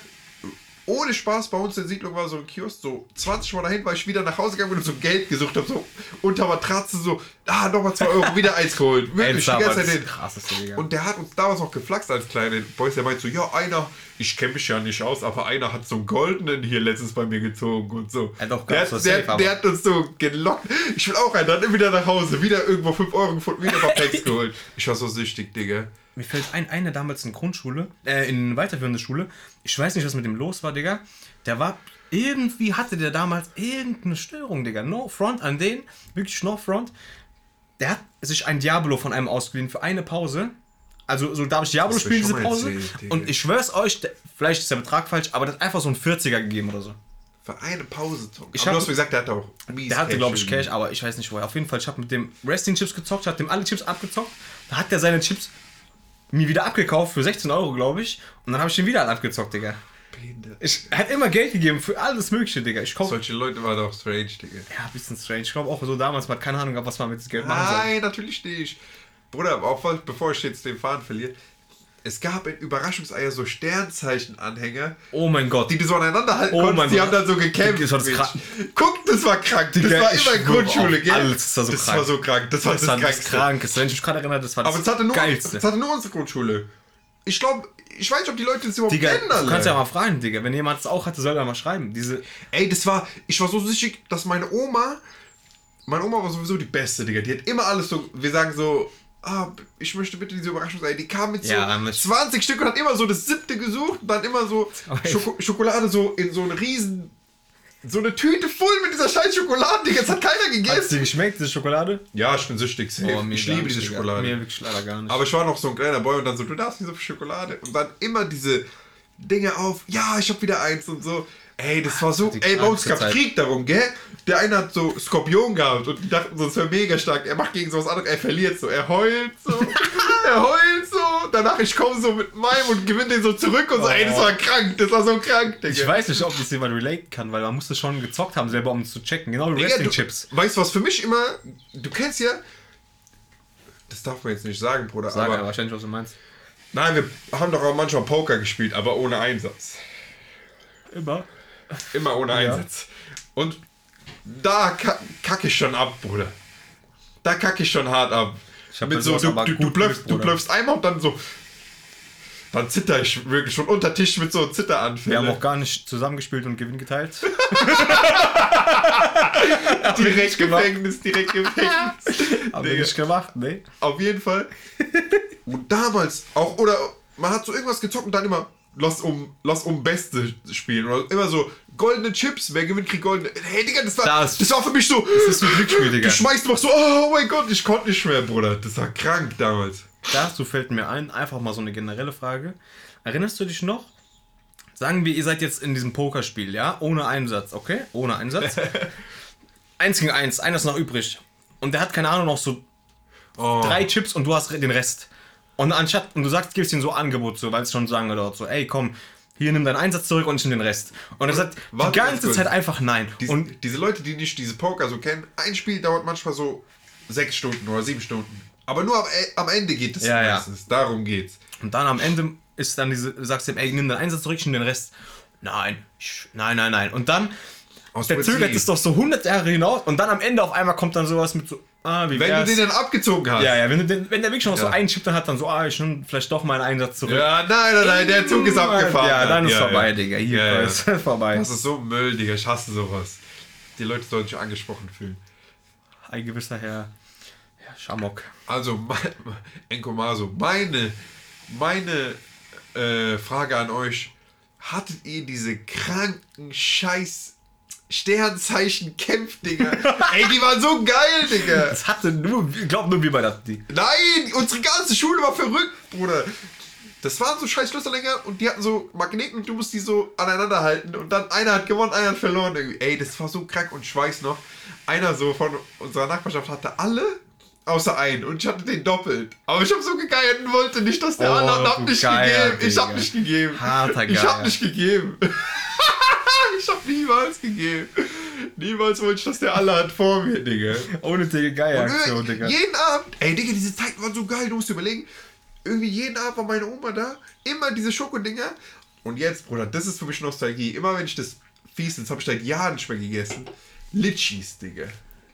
Speaker 1: ohne Spaß, bei uns in der Siedlung war so ein Kiosk, so 20 Mal dahin, war ich wieder nach Hause gegangen und so Geld gesucht habe, so unter Matratze, so, ah, nochmal 2 Euro, wieder eins geholt. Wirklich, die ganze Zeit hin.
Speaker 2: krasseste.
Speaker 1: Und der hat uns damals auch geflaxt als kleine Boys. Der meint so, ja, einer, ich kenne mich ja nicht aus, aber einer hat so einen goldenen hier letztens bei mir gezogen und so.
Speaker 2: Ja, doch,
Speaker 1: der,
Speaker 2: was
Speaker 1: der,
Speaker 2: safe,
Speaker 1: der hat uns so gelockt. Ich will auch einen, dann wieder nach Hause, wieder irgendwo 5 Euro gefunden, wieder ein paar Packs geholt. Ich war so süchtig, Digga.
Speaker 2: Mir fällt ein, einer damals in Grundschule, äh, in weiterführende Schule. Ich weiß nicht, was mit dem los war, Digga. Der war, irgendwie hatte der damals irgendeine Störung, Digga. No front an den, wirklich no front. Der hat sich ein Diablo von einem ausgeliehen für eine Pause. Also, so darf ich Diablo
Speaker 1: Das hab
Speaker 2: spielen, diese Pause.
Speaker 1: erzählt.
Speaker 2: Und ich schwör's euch, der, vielleicht ist der Betrag falsch, aber der hat einfach so einen 40er gegeben oder so.
Speaker 1: Für eine Pause zocken.
Speaker 2: Ich hab-
Speaker 1: hast mir gesagt, der hatte auch mies
Speaker 2: Der hatte, glaube ich. Cash, aber ich weiß nicht woher. Auf jeden Fall, ich habe mit dem Wrestling-Chips gezockt, ich habe dem alle Chips abgezockt. Da hat der seine Chips mir wieder abgekauft für 16 Euro, glaube ich. Und dann habe ich ihn wieder abgezockt, Digga.
Speaker 1: Behindert.
Speaker 2: Ich, er hat immer Geld gegeben für alles Mögliche, Digga. Ich kaufe.
Speaker 1: Solche Leute waren doch strange, Digga.
Speaker 2: Ja, ein bisschen strange. Ich glaube auch so damals, man hat keine Ahnung gehabt, was man mit dem Geld machen soll.
Speaker 1: Nein, natürlich nicht. Bruder, auch bevor ich jetzt den Faden verliere. Es gab in Überraschungseier so Sternzeichen-Anhänger,
Speaker 2: Oh mein Gott.
Speaker 1: die du so aneinander halten
Speaker 2: Oh
Speaker 1: konntest.
Speaker 2: mein
Speaker 1: Die
Speaker 2: Gott.
Speaker 1: haben dann so gekämpft.
Speaker 2: Das war das.
Speaker 1: Guck, das war krank. Das
Speaker 2: Digga,
Speaker 1: war immer in Grundschule, gell?
Speaker 2: alles, das war so
Speaker 1: das
Speaker 2: krank.
Speaker 1: war so krank. Das war das,
Speaker 2: das war das
Speaker 1: Krankste.
Speaker 2: Krankeste. Wenn ich mich gerade erinnere, das war das
Speaker 1: Aber es hatte, nur,
Speaker 2: Geilste.
Speaker 1: es hatte nur unsere Grundschule. Ich glaube, ich weiß nicht, ob die Leute das überhaupt
Speaker 2: Digga,
Speaker 1: kennen,
Speaker 2: du
Speaker 1: alle.
Speaker 2: kannst ja mal fragen, Digga. Wenn jemand es auch hatte, soll er mal schreiben. Diese.
Speaker 1: Ey, das war, ich war so sicher, dass meine Oma, meine Oma war sowieso die Beste, Digga. Die hat immer alles so, wir sagen so, ah, ich möchte bitte diese Überraschungsei. Die kam mit so
Speaker 2: Ja, mit-
Speaker 1: 20 Stück und hat immer so das siebte gesucht und dann immer so. Schoko Schokolade so in so einen riesen, so eine Tüte voll mit dieser scheiß Schokolade, Digga. Das hat keiner
Speaker 2: Hat es dir
Speaker 1: gegessen.
Speaker 2: geschmeckt, diese Schokolade?
Speaker 1: Ja, ich bin süchtig, safe.
Speaker 2: Oh,
Speaker 1: ich liebe diese. Schokolade.
Speaker 2: Mir wirklich leider gar nicht.
Speaker 1: Aber ich war noch so ein kleiner Boy und dann so, du darfst nicht so viel Schokolade. Und dann immer diese Dinge auf, ja, ich hab wieder eins und so. Ey, das war so, ey, bei uns gab's
Speaker 2: Zeit.
Speaker 1: Krieg darum, gell? Der eine hat so Skorpion gehabt und die dachten so, das wäre mega stark. Er macht gegen sowas anderes, er verliert so, er heult so, er heult so. Danach, ich komme so mit meinem und gewinne den so zurück und so, ey, das war krank, das war so krank, Digga.
Speaker 2: Ich weiß nicht, ob das jemand relaten kann, weil man musste schon gezockt haben, selber um es zu checken. Genau wie Wrestling-Chips.
Speaker 1: du, weißt du, was für mich immer, du kennst ja, das darf man jetzt nicht sagen, Bruder,
Speaker 2: Sag
Speaker 1: aber
Speaker 2: ja wahrscheinlich, was du meinst.
Speaker 1: Nein, wir haben doch auch manchmal Poker gespielt, aber ohne Einsatz.
Speaker 2: Immer.
Speaker 1: Immer ohne Einsatz. Und da ka kacke ich schon ab, Bruder. Da kacke ich schon hart ab.
Speaker 2: Ich hab
Speaker 1: Mit so, du, du, du,
Speaker 2: geübt,
Speaker 1: du blöffst einmal und dann so. Dann zitter ich wirklich schon unter Tisch mit so
Speaker 2: Wir haben
Speaker 1: Zitteranfällen.
Speaker 2: auch gar nicht zusammengespielt und Gewinn geteilt.
Speaker 1: direkt. Gefängnis, direkt Gefängnis.
Speaker 2: Haben wir nicht gemacht, ne?
Speaker 1: Auf jeden Fall. Und damals auch, oder man hat so irgendwas gezockt und dann immer, lass um, lass um Beste spielen. Oder immer so, goldene Chips, wer gewinnt, kriegt goldene. Hey, Digga, das war,
Speaker 2: Das-
Speaker 1: das, war für mich so.
Speaker 2: Das ist so ein Glücksspiel, Digga.
Speaker 1: Du schmeißt machst so, oh mein Gott, ich konnte nicht mehr, Bruder. Das war krank damals.
Speaker 2: Dazu fällt mir ein, einfach mal so eine generelle Frage. Erinnerst du dich noch? Sagen wir, ihr seid jetzt in diesem Pokerspiel, ja? Ohne Einsatz, okay? Ohne Einsatz. eins gegen eins, einer ist noch übrig. Und der hat, keine Ahnung, noch so
Speaker 1: Oh.
Speaker 2: drei Chips und du hast den Rest. Und anstatt, und du sagst, gibst ihm so Angebot, so, weil es schon so lange dauert, so, ey, komm, hier nimm deinen Einsatz zurück und ich nehm den Rest. Und er sagt
Speaker 1: Warte
Speaker 2: die
Speaker 1: ganz
Speaker 2: ganze. Zeit einfach nein.
Speaker 1: Diese,
Speaker 2: und
Speaker 1: diese Leute, die nicht diese Poker so kennen, ein Spiel dauert manchmal so sechs Stunden oder sieben Stunden. Aber nur am, E- am Ende geht es
Speaker 2: Ja, ja.
Speaker 1: Darum geht's.
Speaker 2: Und dann am Ende ist dann diese, du sagst ihm, ey, nimm den Einsatz zurück, ich nimm den Rest. Nein, nein, nein, nein. Und dann
Speaker 1: Aus
Speaker 2: Der
Speaker 1: Prinzip.
Speaker 2: zögert es doch so 100 Jahre hinaus und dann am Ende auf einmal kommt dann sowas mit so, ah, wie
Speaker 1: Wenn du
Speaker 2: wär's?
Speaker 1: den dann abgezogen hast.
Speaker 2: ja, ja, wenn, du den, wenn der wirklich schon noch so
Speaker 1: Ja.
Speaker 2: einen Chip dann hat, dann so, ah, ich nehme vielleicht doch meinen Einsatz zurück.
Speaker 1: Ja, nein, nein, nein, der Zug ist abgefahren.
Speaker 2: Ja, dann ist
Speaker 1: ja,
Speaker 2: vorbei,
Speaker 1: ja.
Speaker 2: Digga. Hier
Speaker 1: Ja, ja.
Speaker 2: ist vorbei.
Speaker 1: Das ist so Müll, Digga. Ich hasse sowas. Die Leute sollen sich angesprochen fühlen.
Speaker 2: Ein gewisser Herr, Herr Schamok.
Speaker 1: Also, mein, Enkomaso, meine, meine äh, Frage an euch. Hattet ihr diese kranken Scheiß Sternzeichen Kämpfdinger? Ey, die waren so geil, Digga.
Speaker 2: Das hatte nur, ich glaube nur wir bei das die.
Speaker 1: Nein, unsere ganze Schule war verrückt, Bruder. Das waren so scheiß Schlüsseldinger und die hatten so Magneten und du musst die so aneinander halten und dann einer hat gewonnen, einer hat verloren. Irgendwie. Ey, das war so krank und ich weiß noch, einer so von unserer Nachbarschaft hatte alle außer einen und ich hatte den doppelt. Aber ich habe so gegeiert und wollte nicht, dass der
Speaker 2: Oh,
Speaker 1: andere hat. Hab nicht
Speaker 2: Geier,
Speaker 1: gegeben. Ich hab
Speaker 2: Digga.
Speaker 1: nicht gegeben.
Speaker 2: Harter
Speaker 1: Ich hab nicht gegeben. ich hab niemals gegeben. Niemals wollte ich, dass der alle hat vor mir, Digga.
Speaker 2: Ohne Digga, geile Aktion,
Speaker 1: Irgendwie
Speaker 2: Digga.
Speaker 1: Jeden Abend, ey Digga, diese Zeiten waren so geil, du musst dir überlegen. Irgendwie jeden Abend war meine Oma da, immer diese Schokodinger. Und jetzt, Bruder, das ist für mich Nostalgie. Immer wenn ich das fies, das habe ich seit Jahren nicht mehr gegessen. Litchis, Digga.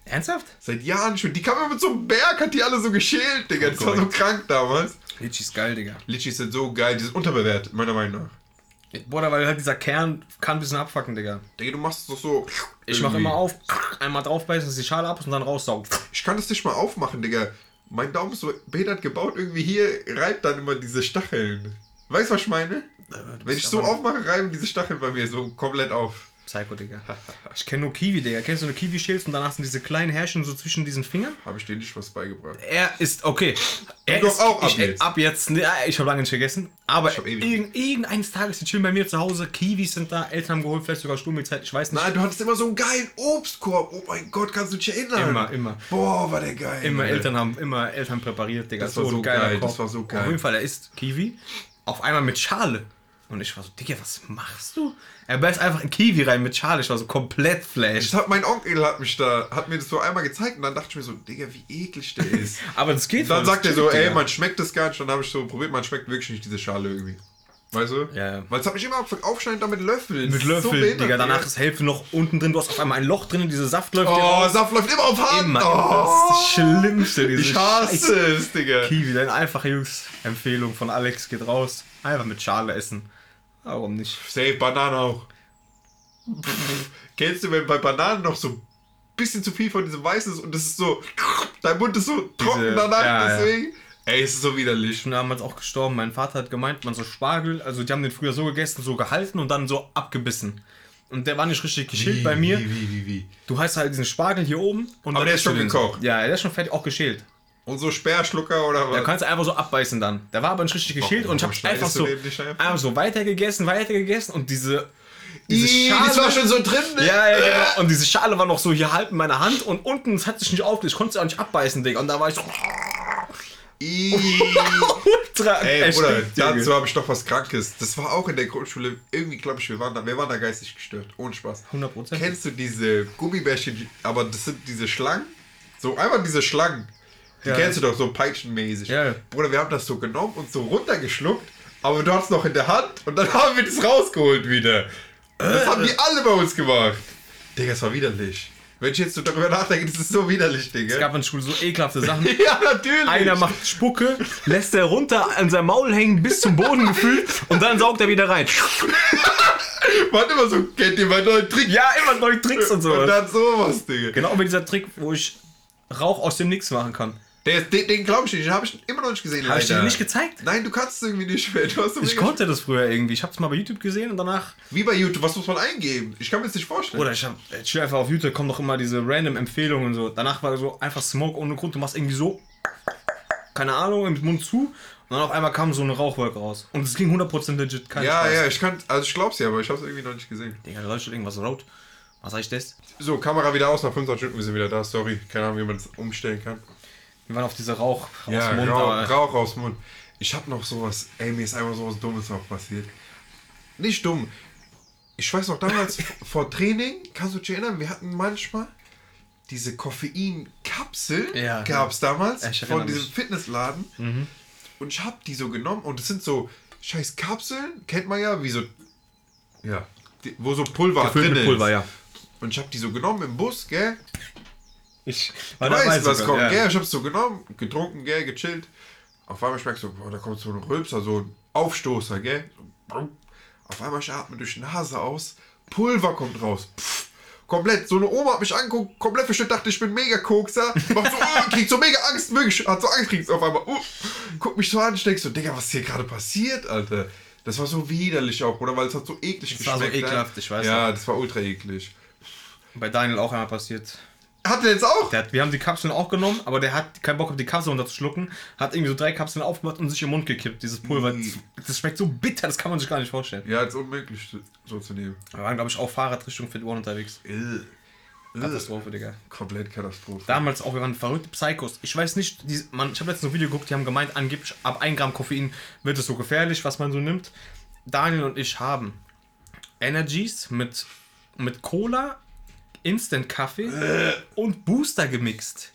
Speaker 2: Ernsthaft?
Speaker 1: Seit Jahren mehr. Die kam immer mit so einem Berg, hat die alle so geschält, Digga. Das war so krank damals.
Speaker 2: Litchi ist geil, Digga.
Speaker 1: Litchis sind so geil, die sind unterbewertet, meiner Meinung nach.
Speaker 2: Bruder, weil halt dieser Kern kann ein bisschen abfacken, Digga.
Speaker 1: Digga, du machst es doch so.
Speaker 2: Ich mach immer auf, einmal draufbeißen, dass die Schale ab ist und dann raussaugen.
Speaker 1: Ich kann das nicht mal aufmachen, Digga. Mein Daumen ist so behindert gebaut, irgendwie hier reibt dann immer diese Stacheln. Weißt du, was ich meine? Wenn ich so aufmache, reiben diese Stacheln bei mir so komplett auf.
Speaker 2: Psycho, Digga. Ich kenne nur Kiwi, Digga. Kennst du eine Kiwi schälst und danach sind diese kleinen Härchen so zwischen diesen Fingern?
Speaker 1: Habe ich dir nicht was beigebracht.
Speaker 2: Er ist, okay. Er
Speaker 1: doch
Speaker 2: ist,
Speaker 1: auch ab
Speaker 2: ich,
Speaker 1: jetzt.
Speaker 2: Ab jetzt, ne, ich habe lange nicht gegessen. Aber irgend, irgendeines Tages, die chillen bei mir zu Hause. Kiwis sind da, Eltern haben geholt, vielleicht sogar Stummizeit, ich weiß nicht.
Speaker 1: Nein, du hattest immer so einen geilen Obstkorb. Oh mein Gott, kannst du dich erinnern?
Speaker 2: Immer, immer.
Speaker 1: Boah, war der geil.
Speaker 2: Immer
Speaker 1: Alter.
Speaker 2: Eltern haben immer Eltern präpariert, Digga.
Speaker 1: Das war so
Speaker 2: ein geiler
Speaker 1: geil,
Speaker 2: Korb.
Speaker 1: das war so geil.
Speaker 2: Auf jeden Fall, er isst Kiwi. Auf einmal mit Schale. Und ich war so, Digga, was machst du? Er beißt einfach in Kiwi rein mit Schale. Ich war so komplett flash.
Speaker 1: Ich hab, mein Onkel hat mich da, hat mir das so einmal gezeigt und dann dachte ich mir so, Digga, wie eklig der ist.
Speaker 2: Aber das geht
Speaker 1: Und dann sagt er so, ey, man schmeckt das gar nicht. Und dann habe ich so probiert, man schmeckt wirklich nicht diese Schale irgendwie. Weißt du?
Speaker 2: Ja, ja.
Speaker 1: Weil es hat mich immer auf- aufschneiden da mit Löffeln.
Speaker 2: Mit Löffel,
Speaker 1: behindert,
Speaker 2: Digga. Danach ist Hälfte noch unten drin. Du hast auf einmal ein Loch drin, diese Saft läuft
Speaker 1: Oh,
Speaker 2: raus.
Speaker 1: Saft läuft immer auf Hand.
Speaker 2: Immer.
Speaker 1: Oh,
Speaker 2: Das ist das Schlimmste, diese
Speaker 1: ich hasse
Speaker 2: Scheiße.
Speaker 1: es, Digga.
Speaker 2: Kiwi, deine einfache Jungs-Empfehlung von Alex geht raus. Einfach mit Schale essen. Warum nicht?
Speaker 1: Safe, Bananen auch. Kennst du, wenn bei Bananen noch so ein bisschen zu viel von diesem Weißen ist und das ist so, dein Mund ist so trocken danach,
Speaker 2: ja, ja.
Speaker 1: deswegen. Ey, es ist so widerlich.
Speaker 2: Ich bin damals auch gestorben. Mein Vater hat gemeint, man so Spargel, also die haben den früher so gegessen, so gehalten und dann so abgebissen. Und der war nicht richtig geschält bei mir.
Speaker 1: Wie, wie, wie, wie.
Speaker 2: Du hast halt diesen Spargel hier oben. Und
Speaker 1: Aber der ist schon gekocht.
Speaker 2: So. Ja, der ist schon fertig, auch geschält.
Speaker 1: Und so Sperrschlucker oder was?
Speaker 2: Da kannst du einfach so abbeißen dann. Der war aber nicht richtig geschält und ich habe einfach so,
Speaker 1: einfach?
Speaker 2: so weiter gegessen, weiter gegessen und diese, diese
Speaker 1: Ih,
Speaker 2: Schale.
Speaker 1: das war schon so drin, ne?
Speaker 2: Ja, ja, ja. Und diese Schale war noch so hier halb in meiner Hand und unten, es hat sich nicht aufgelöst. Ich konnte es auch nicht abbeißen, Digga. Und da war ich so ultra
Speaker 1: Ey, Bruder, dazu habe ich doch was Krankes. Das war auch in der Grundschule. Irgendwie, glaube ich, wir waren da, wir waren da geistig gestört. Ohne Spaß.
Speaker 2: 100%.
Speaker 1: Kennst du diese Gummibärchen, aber das sind diese Schlangen? So einfach diese Schlangen. Die
Speaker 2: Ja.
Speaker 1: kennst du doch so peitschenmäßig.
Speaker 2: Ja.
Speaker 1: Bruder, wir haben das so genommen und so runtergeschluckt, aber du hast noch in der Hand und dann haben wir das rausgeholt wieder. Das haben die alle bei uns gemacht. Digga, das war widerlich. Wenn ich jetzt so darüber nachdenke, das ist so widerlich,
Speaker 2: Es
Speaker 1: Digga.
Speaker 2: gab in der Schule so ekelhafte Sachen.
Speaker 1: Ja, natürlich.
Speaker 2: Einer macht Spucke, lässt er runter an seinem Maul hängen bis zum Boden gefühlt und dann saugt er wieder rein.
Speaker 1: Man hat immer so, kennt ihr meinen neuen Trick?
Speaker 2: Ja, immer neue Tricks und
Speaker 1: Und
Speaker 2: so.
Speaker 1: dann sowas, Digga.
Speaker 2: Genau wie dieser Trick, wo ich Rauch aus dem Nix machen kann.
Speaker 1: Den den glaube ich nicht, den habe ich immer noch nicht gesehen.
Speaker 2: Habe ich dir nicht gezeigt?
Speaker 1: Nein, du kannst es irgendwie nicht mehr.
Speaker 2: Ich konnte das früher irgendwie. Ich hab's mal bei YouTube gesehen und danach.
Speaker 1: Wie bei YouTube, was muss man eingeben? Ich kann mir das nicht vorstellen.
Speaker 2: Oder ich hab. Ich chill einfach auf YouTube, kommen doch immer diese random Empfehlungen und so. Danach war so einfach Smoke ohne Grund. Du machst irgendwie so. Keine Ahnung, im Mund zu. Und dann auf einmal kam so eine Rauchwolke raus. Und es ging 100% legit. Kein
Speaker 1: ja,
Speaker 2: Spaß.
Speaker 1: ja, ich kann, also ich glaub's ja, aber ich habe es irgendwie noch nicht gesehen.
Speaker 2: Digga, da leuchtet irgendwas rot. Was sag ich das?
Speaker 1: So, Kamera wieder aus, nach 25 Minuten wir sind wieder da, sorry. Keine Ahnung, wie man das umstellen kann.
Speaker 2: Wir waren auf diese Rauch aus
Speaker 1: Ja,
Speaker 2: dem Mund.
Speaker 1: Rauch,
Speaker 2: aber-
Speaker 1: Rauch aus dem Mund. Ich hab noch sowas, ey, mir ist einfach sowas Dummes auch passiert. Nicht dumm. Ich weiß noch, damals vor Training, kannst du dich erinnern, wir hatten manchmal diese Koffeinkapsel,
Speaker 2: Ja.
Speaker 1: gab's damals,
Speaker 2: Ich erinnere
Speaker 1: von diesem
Speaker 2: mich. Mhm.
Speaker 1: Fitnessladen. Und ich hab die so genommen und es sind so scheiß Kapseln, kennt man ja, wie so, ja, die, wo so Pulver
Speaker 2: Gefüllt
Speaker 1: drin
Speaker 2: mit Pulver,
Speaker 1: ist.
Speaker 2: ja.
Speaker 1: Und ich habe die so genommen im Bus, gell?
Speaker 2: Ich
Speaker 1: Du weißt, was
Speaker 2: sogar,
Speaker 1: kommt,
Speaker 2: ja.
Speaker 1: gell? Ich hab's so genommen, getrunken, gell, gechillt. Auf einmal schmeckst du, boah, da kommt so ein Rülpser, so ein Aufstoßer, gell? So. Auf einmal ich atme durch die Nase aus, Pulver kommt raus. Pff, komplett, so eine Oma hat mich angeguckt, komplett verstört, dachte ich bin mega Kokser. Macht so, oh, kriegt so mega Angst, wirklich, hat so Angst, kriegt auf einmal, uh, guckt mich so an, ich denk so, Digga, was ist hier gerade passiert, Alter? Das war so widerlich auch, oder? Weil es hat so eklig
Speaker 2: Das war so
Speaker 1: geschmeckt. ne?
Speaker 2: ekelhaft, ich weiß
Speaker 1: Ja, das war ultra eklig.
Speaker 2: Bei Daniel auch einmal passiert.
Speaker 1: Hat der jetzt auch?
Speaker 2: Hat, wir haben die Kapseln auch genommen, aber der hat keinen Bock auf die Kapseln runterzuschlucken. Hat irgendwie so drei Kapseln aufgemacht und sich im Mund gekippt. Dieses Pulver.
Speaker 1: Mm.
Speaker 2: Das, schmeckt so bitter, das kann man sich gar nicht vorstellen.
Speaker 1: Ja, ist unmöglich so zu nehmen.
Speaker 2: Wir waren, glaube ich, auch Fahrradrichtung Fit One unterwegs.
Speaker 1: Ill.
Speaker 2: Katastrophe, Digga.
Speaker 1: Komplett Katastrophe.
Speaker 2: Damals auch, wir waren verrückte Psychos. Ich weiß nicht, die, man, ich habe letztens ein Video geguckt, die haben gemeint, angeblich ab 1 Gramm Koffein wird es so gefährlich, was man so nimmt. Daniel und ich haben Energies mit, mit Cola, Instant Kaffee und Booster gemixt.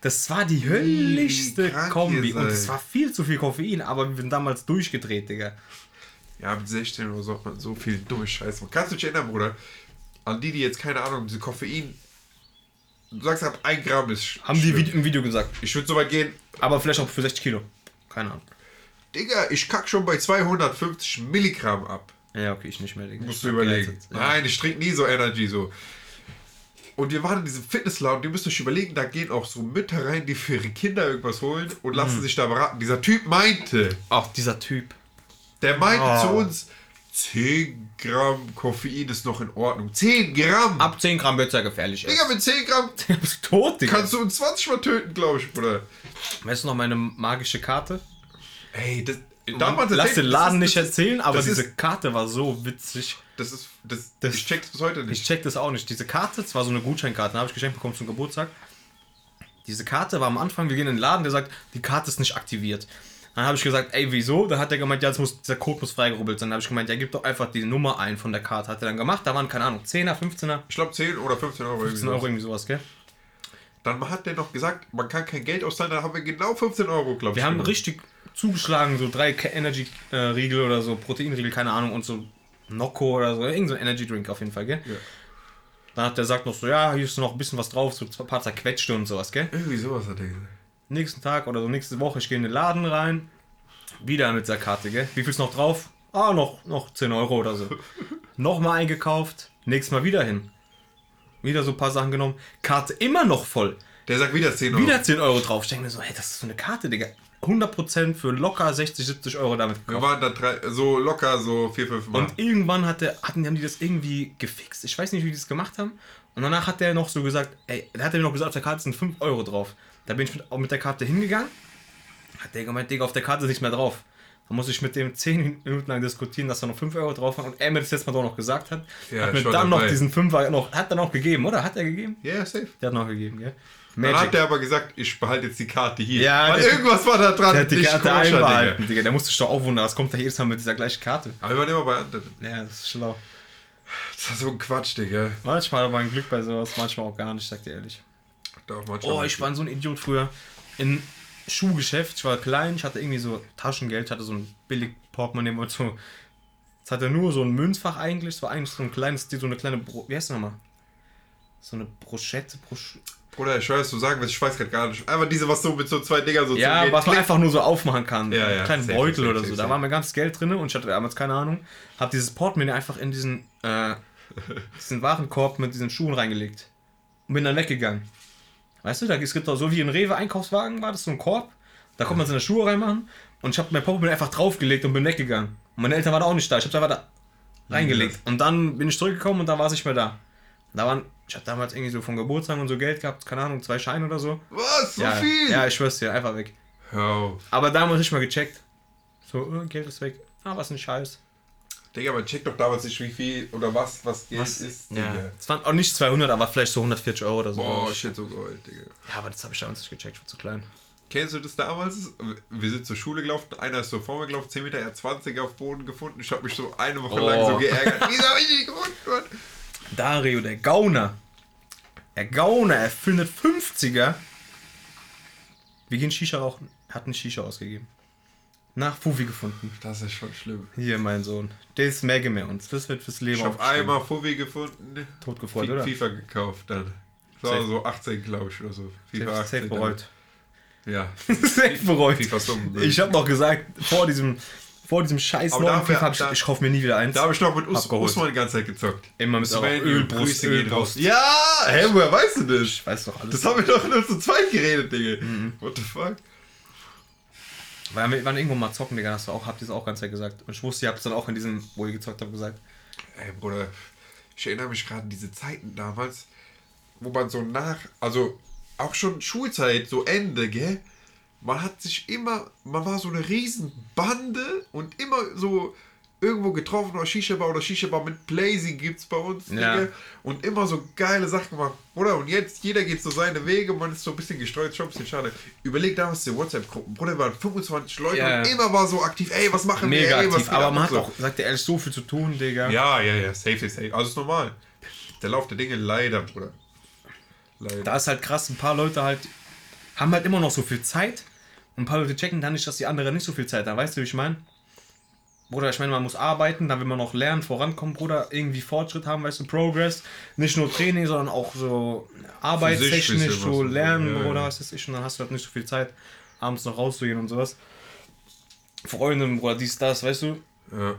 Speaker 2: Das war die höllischste
Speaker 1: krank
Speaker 2: Kombi. Und es war viel zu viel Koffein, aber wir sind damals durchgedreht, Digga.
Speaker 1: Ja, mit 16 oder so hat man so viel dumme Scheiße. Kannst du dich erinnern, Bruder? An die, die jetzt, keine Ahnung, diese Koffein. Du sagst ab 1 Gramm ist.
Speaker 2: Haben die
Speaker 1: schlimm.
Speaker 2: Vide- im Video gesagt.
Speaker 1: Ich würde so weit gehen.
Speaker 2: Aber vielleicht auch für 60 Kilo. Keine Ahnung.
Speaker 1: Digga, ich kack schon bei 250 Milligramm ab.
Speaker 2: Ja, okay, ich nicht mehr, Digga.
Speaker 1: Musst du überlegen. Nein, ich trinke nie so Energy so. Und wir waren in diesem Fitnessladen, die müsst euch überlegen, da gehen auch so Mütter rein, die für ihre Kinder irgendwas holen und lassen
Speaker 2: Mhm.
Speaker 1: sich da beraten. Dieser Typ meinte,
Speaker 2: Auch dieser Typ.
Speaker 1: der meinte
Speaker 2: Oh.
Speaker 1: zu uns, 10 Gramm Koffein ist noch in Ordnung. 10 Gramm!
Speaker 2: Ab 10 Gramm wird es ja gefährlich.
Speaker 1: Digga, mit 10 Gramm
Speaker 2: Du bist tot, Digga.
Speaker 1: kannst du uns 20 Mal töten, glaube ich, Bruder.
Speaker 2: Weißt du noch meine magische Karte?
Speaker 1: Ey, das.
Speaker 2: Lass
Speaker 1: erzählt-
Speaker 2: den
Speaker 1: das
Speaker 2: Laden nicht
Speaker 1: das
Speaker 2: erzählen, aber
Speaker 1: das
Speaker 2: diese
Speaker 1: ist-
Speaker 2: Karte war so witzig.
Speaker 1: Das ist. Das,
Speaker 2: Das-
Speaker 1: ich check's bis heute
Speaker 2: Ich
Speaker 1: nicht.
Speaker 2: check das auch nicht. Diese Karte, das war so eine Gutscheinkarte, habe ich geschenkt bekommen zum Geburtstag. Diese Karte war am Anfang, wir gehen in den Laden, der sagt, die Karte ist nicht aktiviert. Dann habe ich gesagt, ey, wieso? Da hat er gemeint, ja, jetzt muss, dieser Code muss freigerubbelt sein. Dann habe ich gemeint, ja, gib doch einfach die Nummer ein von der Karte. Hat er dann gemacht, da waren, keine Ahnung, 10er, 15er,
Speaker 1: Ich glaube 10 oder 15 Euro.
Speaker 2: 15
Speaker 1: irgendwie
Speaker 2: Euro, irgendwie sowas, gell?
Speaker 1: Dann hat der noch gesagt, man kann kein Geld auszahlen, dann haben wir genau 15 Euro, glaube ich.
Speaker 2: Wir haben
Speaker 1: genommen.
Speaker 2: richtig zugeschlagen, so drei Energy-Riegel oder so, Proteinriegel, keine Ahnung, und so Nocco oder so, irgend so ein Energy-Drink auf jeden Fall, gell?
Speaker 1: Ja.
Speaker 2: Dann hat der sagt noch so, ja, hier ist noch ein bisschen was drauf, so ein paar zerquetschte und sowas, gell?
Speaker 1: Irgendwie sowas hat er gesagt.
Speaker 2: Nächsten Tag oder so nächste Woche, ich gehe in den Laden rein, wieder mit der Karte, gell? Wie viel ist noch drauf? Ah, noch, noch 10 Euro oder so. Nochmal eingekauft, nächstes Mal wieder hin. Wieder so ein paar Sachen genommen, Karte immer noch voll.
Speaker 1: Der sagt wieder 10 Euro.
Speaker 2: Wieder 10 Euro drauf. Ich denke mir so, hey, das ist so eine Karte, Digga. 100% für locker 60, 70 Euro damit gekauft.
Speaker 1: waren da drei, so locker, so 4, 5 Mal.
Speaker 2: Und irgendwann hat der, hatten, haben die das irgendwie gefixt. Ich weiß nicht, wie die das gemacht haben. Und danach hat der noch so gesagt, ey, da hat er mir noch gesagt, auf der Karte sind 5 Euro drauf. Da bin ich mit, auch mit der Karte hingegangen. Hat der gemeint, Digga, auf der Karte ist nichts mehr drauf. Da muss ich mit dem 10 Minuten lang diskutieren, dass da noch 5 Euro drauf waren. Und er mir das jetzt mal doch noch gesagt hat.
Speaker 1: Ja,
Speaker 2: hat mir
Speaker 1: war
Speaker 2: dann noch
Speaker 1: dabei.
Speaker 2: diesen 5er noch, hat er noch gegeben, oder? Hat er gegeben?
Speaker 1: Ja, safe.
Speaker 2: Der hat noch gegeben, gell?
Speaker 1: Dann hat
Speaker 2: Magic.
Speaker 1: der aber gesagt, ich behalte jetzt die Karte hier.
Speaker 2: Ja,
Speaker 1: Weil irgendwas war da dran.
Speaker 2: Der hat die Karte einbehalten,
Speaker 1: Digga.
Speaker 2: Der musste sich doch auch wundern, was kommt da jedes Mal mit dieser gleichen Karte.
Speaker 1: Aber wir waren immer bei.
Speaker 2: Ja, das ist schlau.
Speaker 1: Das war so ein Quatsch, Digga.
Speaker 2: Manchmal war ein Glück bei sowas, manchmal auch gar nicht, sag dir ehrlich.
Speaker 1: Da auch manchmal
Speaker 2: Oh, ich war so ein Idiot früher. In Schuhgeschäft, ich war klein, ich hatte irgendwie so Taschengeld, hatte so ein billig Portemonnaie und so. Es hatte nur so ein Münzfach eigentlich, es war eigentlich so ein kleines, so eine kleine, Bro wie heißt das nochmal? So eine Broschette, Brosch
Speaker 1: Bruder, ich weiß, du sagen willst, ich weiß gerade gar nicht. Einfach diese, was so mit so zwei Dinger so
Speaker 2: Ja, was man einfach nur so aufmachen kann.
Speaker 1: Ja, ja,
Speaker 2: Einen kleinen Beutel
Speaker 1: safe,
Speaker 2: oder
Speaker 1: safe,
Speaker 2: so.
Speaker 1: safe.
Speaker 2: Da war mein ganzes Geld drin und ich hatte damals keine Ahnung. Hab dieses Portemonnaie einfach in diesen, äh, diesen Warenkorb mit diesen Schuhen reingelegt. Und bin dann weggegangen. Weißt du, da es gibt doch so wie ein Rewe-Einkaufswagen, war das so ein Korb. Da konnte man seine Schuhe reinmachen. Und ich habe mein Portemonnaie einfach draufgelegt und bin weggegangen. Und meine Eltern waren auch nicht da. Ich habe einfach da reingelegt. Und dann bin ich zurückgekommen und dann war es nicht mehr da. Da waren, ich hatte damals irgendwie so von Geburtstag und so Geld gehabt, keine Ahnung, zwei Scheine oder so.
Speaker 1: Was? So
Speaker 2: ja,
Speaker 1: viel?
Speaker 2: Ja, ich schwör's dir, einfach weg.
Speaker 1: Hör auf.
Speaker 2: Aber damals nicht mal gecheckt. So, äh, Geld ist weg. Ah, was ein Scheiß.
Speaker 1: Digga, aber check doch damals nicht, wie viel oder was, was Geld ist,
Speaker 2: Ja.
Speaker 1: Digga.
Speaker 2: Es waren auch nicht 200, aber vielleicht so 140 Euro oder so.
Speaker 1: Boah, shit, so Gold, Digga.
Speaker 2: Ja, aber das habe ich damals nicht gecheckt, ich war zu klein.
Speaker 1: Kennst du das damals? Wir sind zur Schule gelaufen, einer ist so vor mir gelaufen, 10 Meter, er hat 20 auf Boden gefunden. Ich habe mich so eine Woche
Speaker 2: Oh.
Speaker 1: lang so geärgert. Wieso hab ich nicht gefunden?
Speaker 2: Dario, der Gauner. Der Gauner, er findet 50er. Wir gehen Shisha rauchen. Hat eine Shisha ausgegeben. nach Fufi gefunden.
Speaker 1: Das ist schon schlimm.
Speaker 2: Hier, mein Sohn. Das merken wir uns. Das wird fürs Leben
Speaker 1: Ich habe
Speaker 2: aufgeschrieben.
Speaker 1: einmal Fubi gefunden.
Speaker 2: Totgefreut,
Speaker 1: Fi-
Speaker 2: oder?
Speaker 1: FIFA gekauft dann. Das war so 18, glaube ich, oder so. FIFA
Speaker 2: Safe,
Speaker 1: 18.
Speaker 2: safe bereut.
Speaker 1: dann. Ja.
Speaker 2: Safe bereut. Ich habe noch gesagt, vor diesem, vor diesem scheiß
Speaker 1: Aber
Speaker 2: neuen FIFA, hab ich, ich kauf mir nie wieder eins.
Speaker 1: Da habe ich noch mit Us
Speaker 2: Abgeholt.
Speaker 1: Usman die ganze Zeit gezockt.
Speaker 2: Immer mit
Speaker 1: Sven,
Speaker 2: Ölbrust,
Speaker 1: gehen
Speaker 2: Ölbrust.
Speaker 1: raus. Ja, hä, woher weißt du das?
Speaker 2: Ich weiß doch alles.
Speaker 1: Das haben wir doch nur zu zweit geredet, Digga.
Speaker 2: Mhm.
Speaker 1: What the fuck?
Speaker 2: Weil wir waren irgendwo mal zocken, Digga, hast du auch, habt ihr es auch ganz Zeit gesagt. Und ich wusste, ihr habt es dann auch in diesem, wo ihr gezockt habt, gesagt.
Speaker 1: Ey, Bruder, ich erinnere mich gerade an diese Zeiten damals, wo man so nach, also auch schon Schulzeit, so Ende, gell? Man hat sich immer, man war so eine Riesenbande und immer so irgendwo getroffen oder Shisha-Bar oder Shisha-Bar mit Blazy gibt's bei uns,
Speaker 2: Ja.
Speaker 1: Digga. Und immer so geile Sachen gemacht. Bruder, und jetzt jeder geht so seine Wege, man ist so ein bisschen gestreut, schon ein bisschen schade. Überleg damals die WhatsApp-Gruppen, Bruder, waren 25 Leute
Speaker 2: Ja.
Speaker 1: und immer war so aktiv, ey, was machen wir,
Speaker 2: Mega
Speaker 1: ey, was
Speaker 2: aktiv. Aber
Speaker 1: ab
Speaker 2: man hat
Speaker 1: so.
Speaker 2: auch, sagt ihr ehrlich, so viel zu tun, Digga.
Speaker 1: Ja, ja, ja, safe, safe, safe. Also ist normal. Der Lauf der Dinge leider, Bruder. Leider.
Speaker 2: Da ist halt krass, ein paar Leute halt haben halt immer noch so viel Zeit und ein paar Leute checken dann nicht, dass die anderen nicht so viel Zeit haben. Weißt du, wie ich meine? Bruder, ich meine, man muss arbeiten, dann will man noch lernen, vorankommen, Bruder, irgendwie Fortschritt haben, weißt du, Progress. Nicht nur Training, sondern auch so arbeitstechnisch, so lernen,
Speaker 1: ja,
Speaker 2: Bruder,
Speaker 1: ja.
Speaker 2: was weiß ich. Und dann hast du halt nicht so viel Zeit, abends noch rauszugehen und sowas. Freunde, Bruder, dies, das, weißt du.
Speaker 1: ja.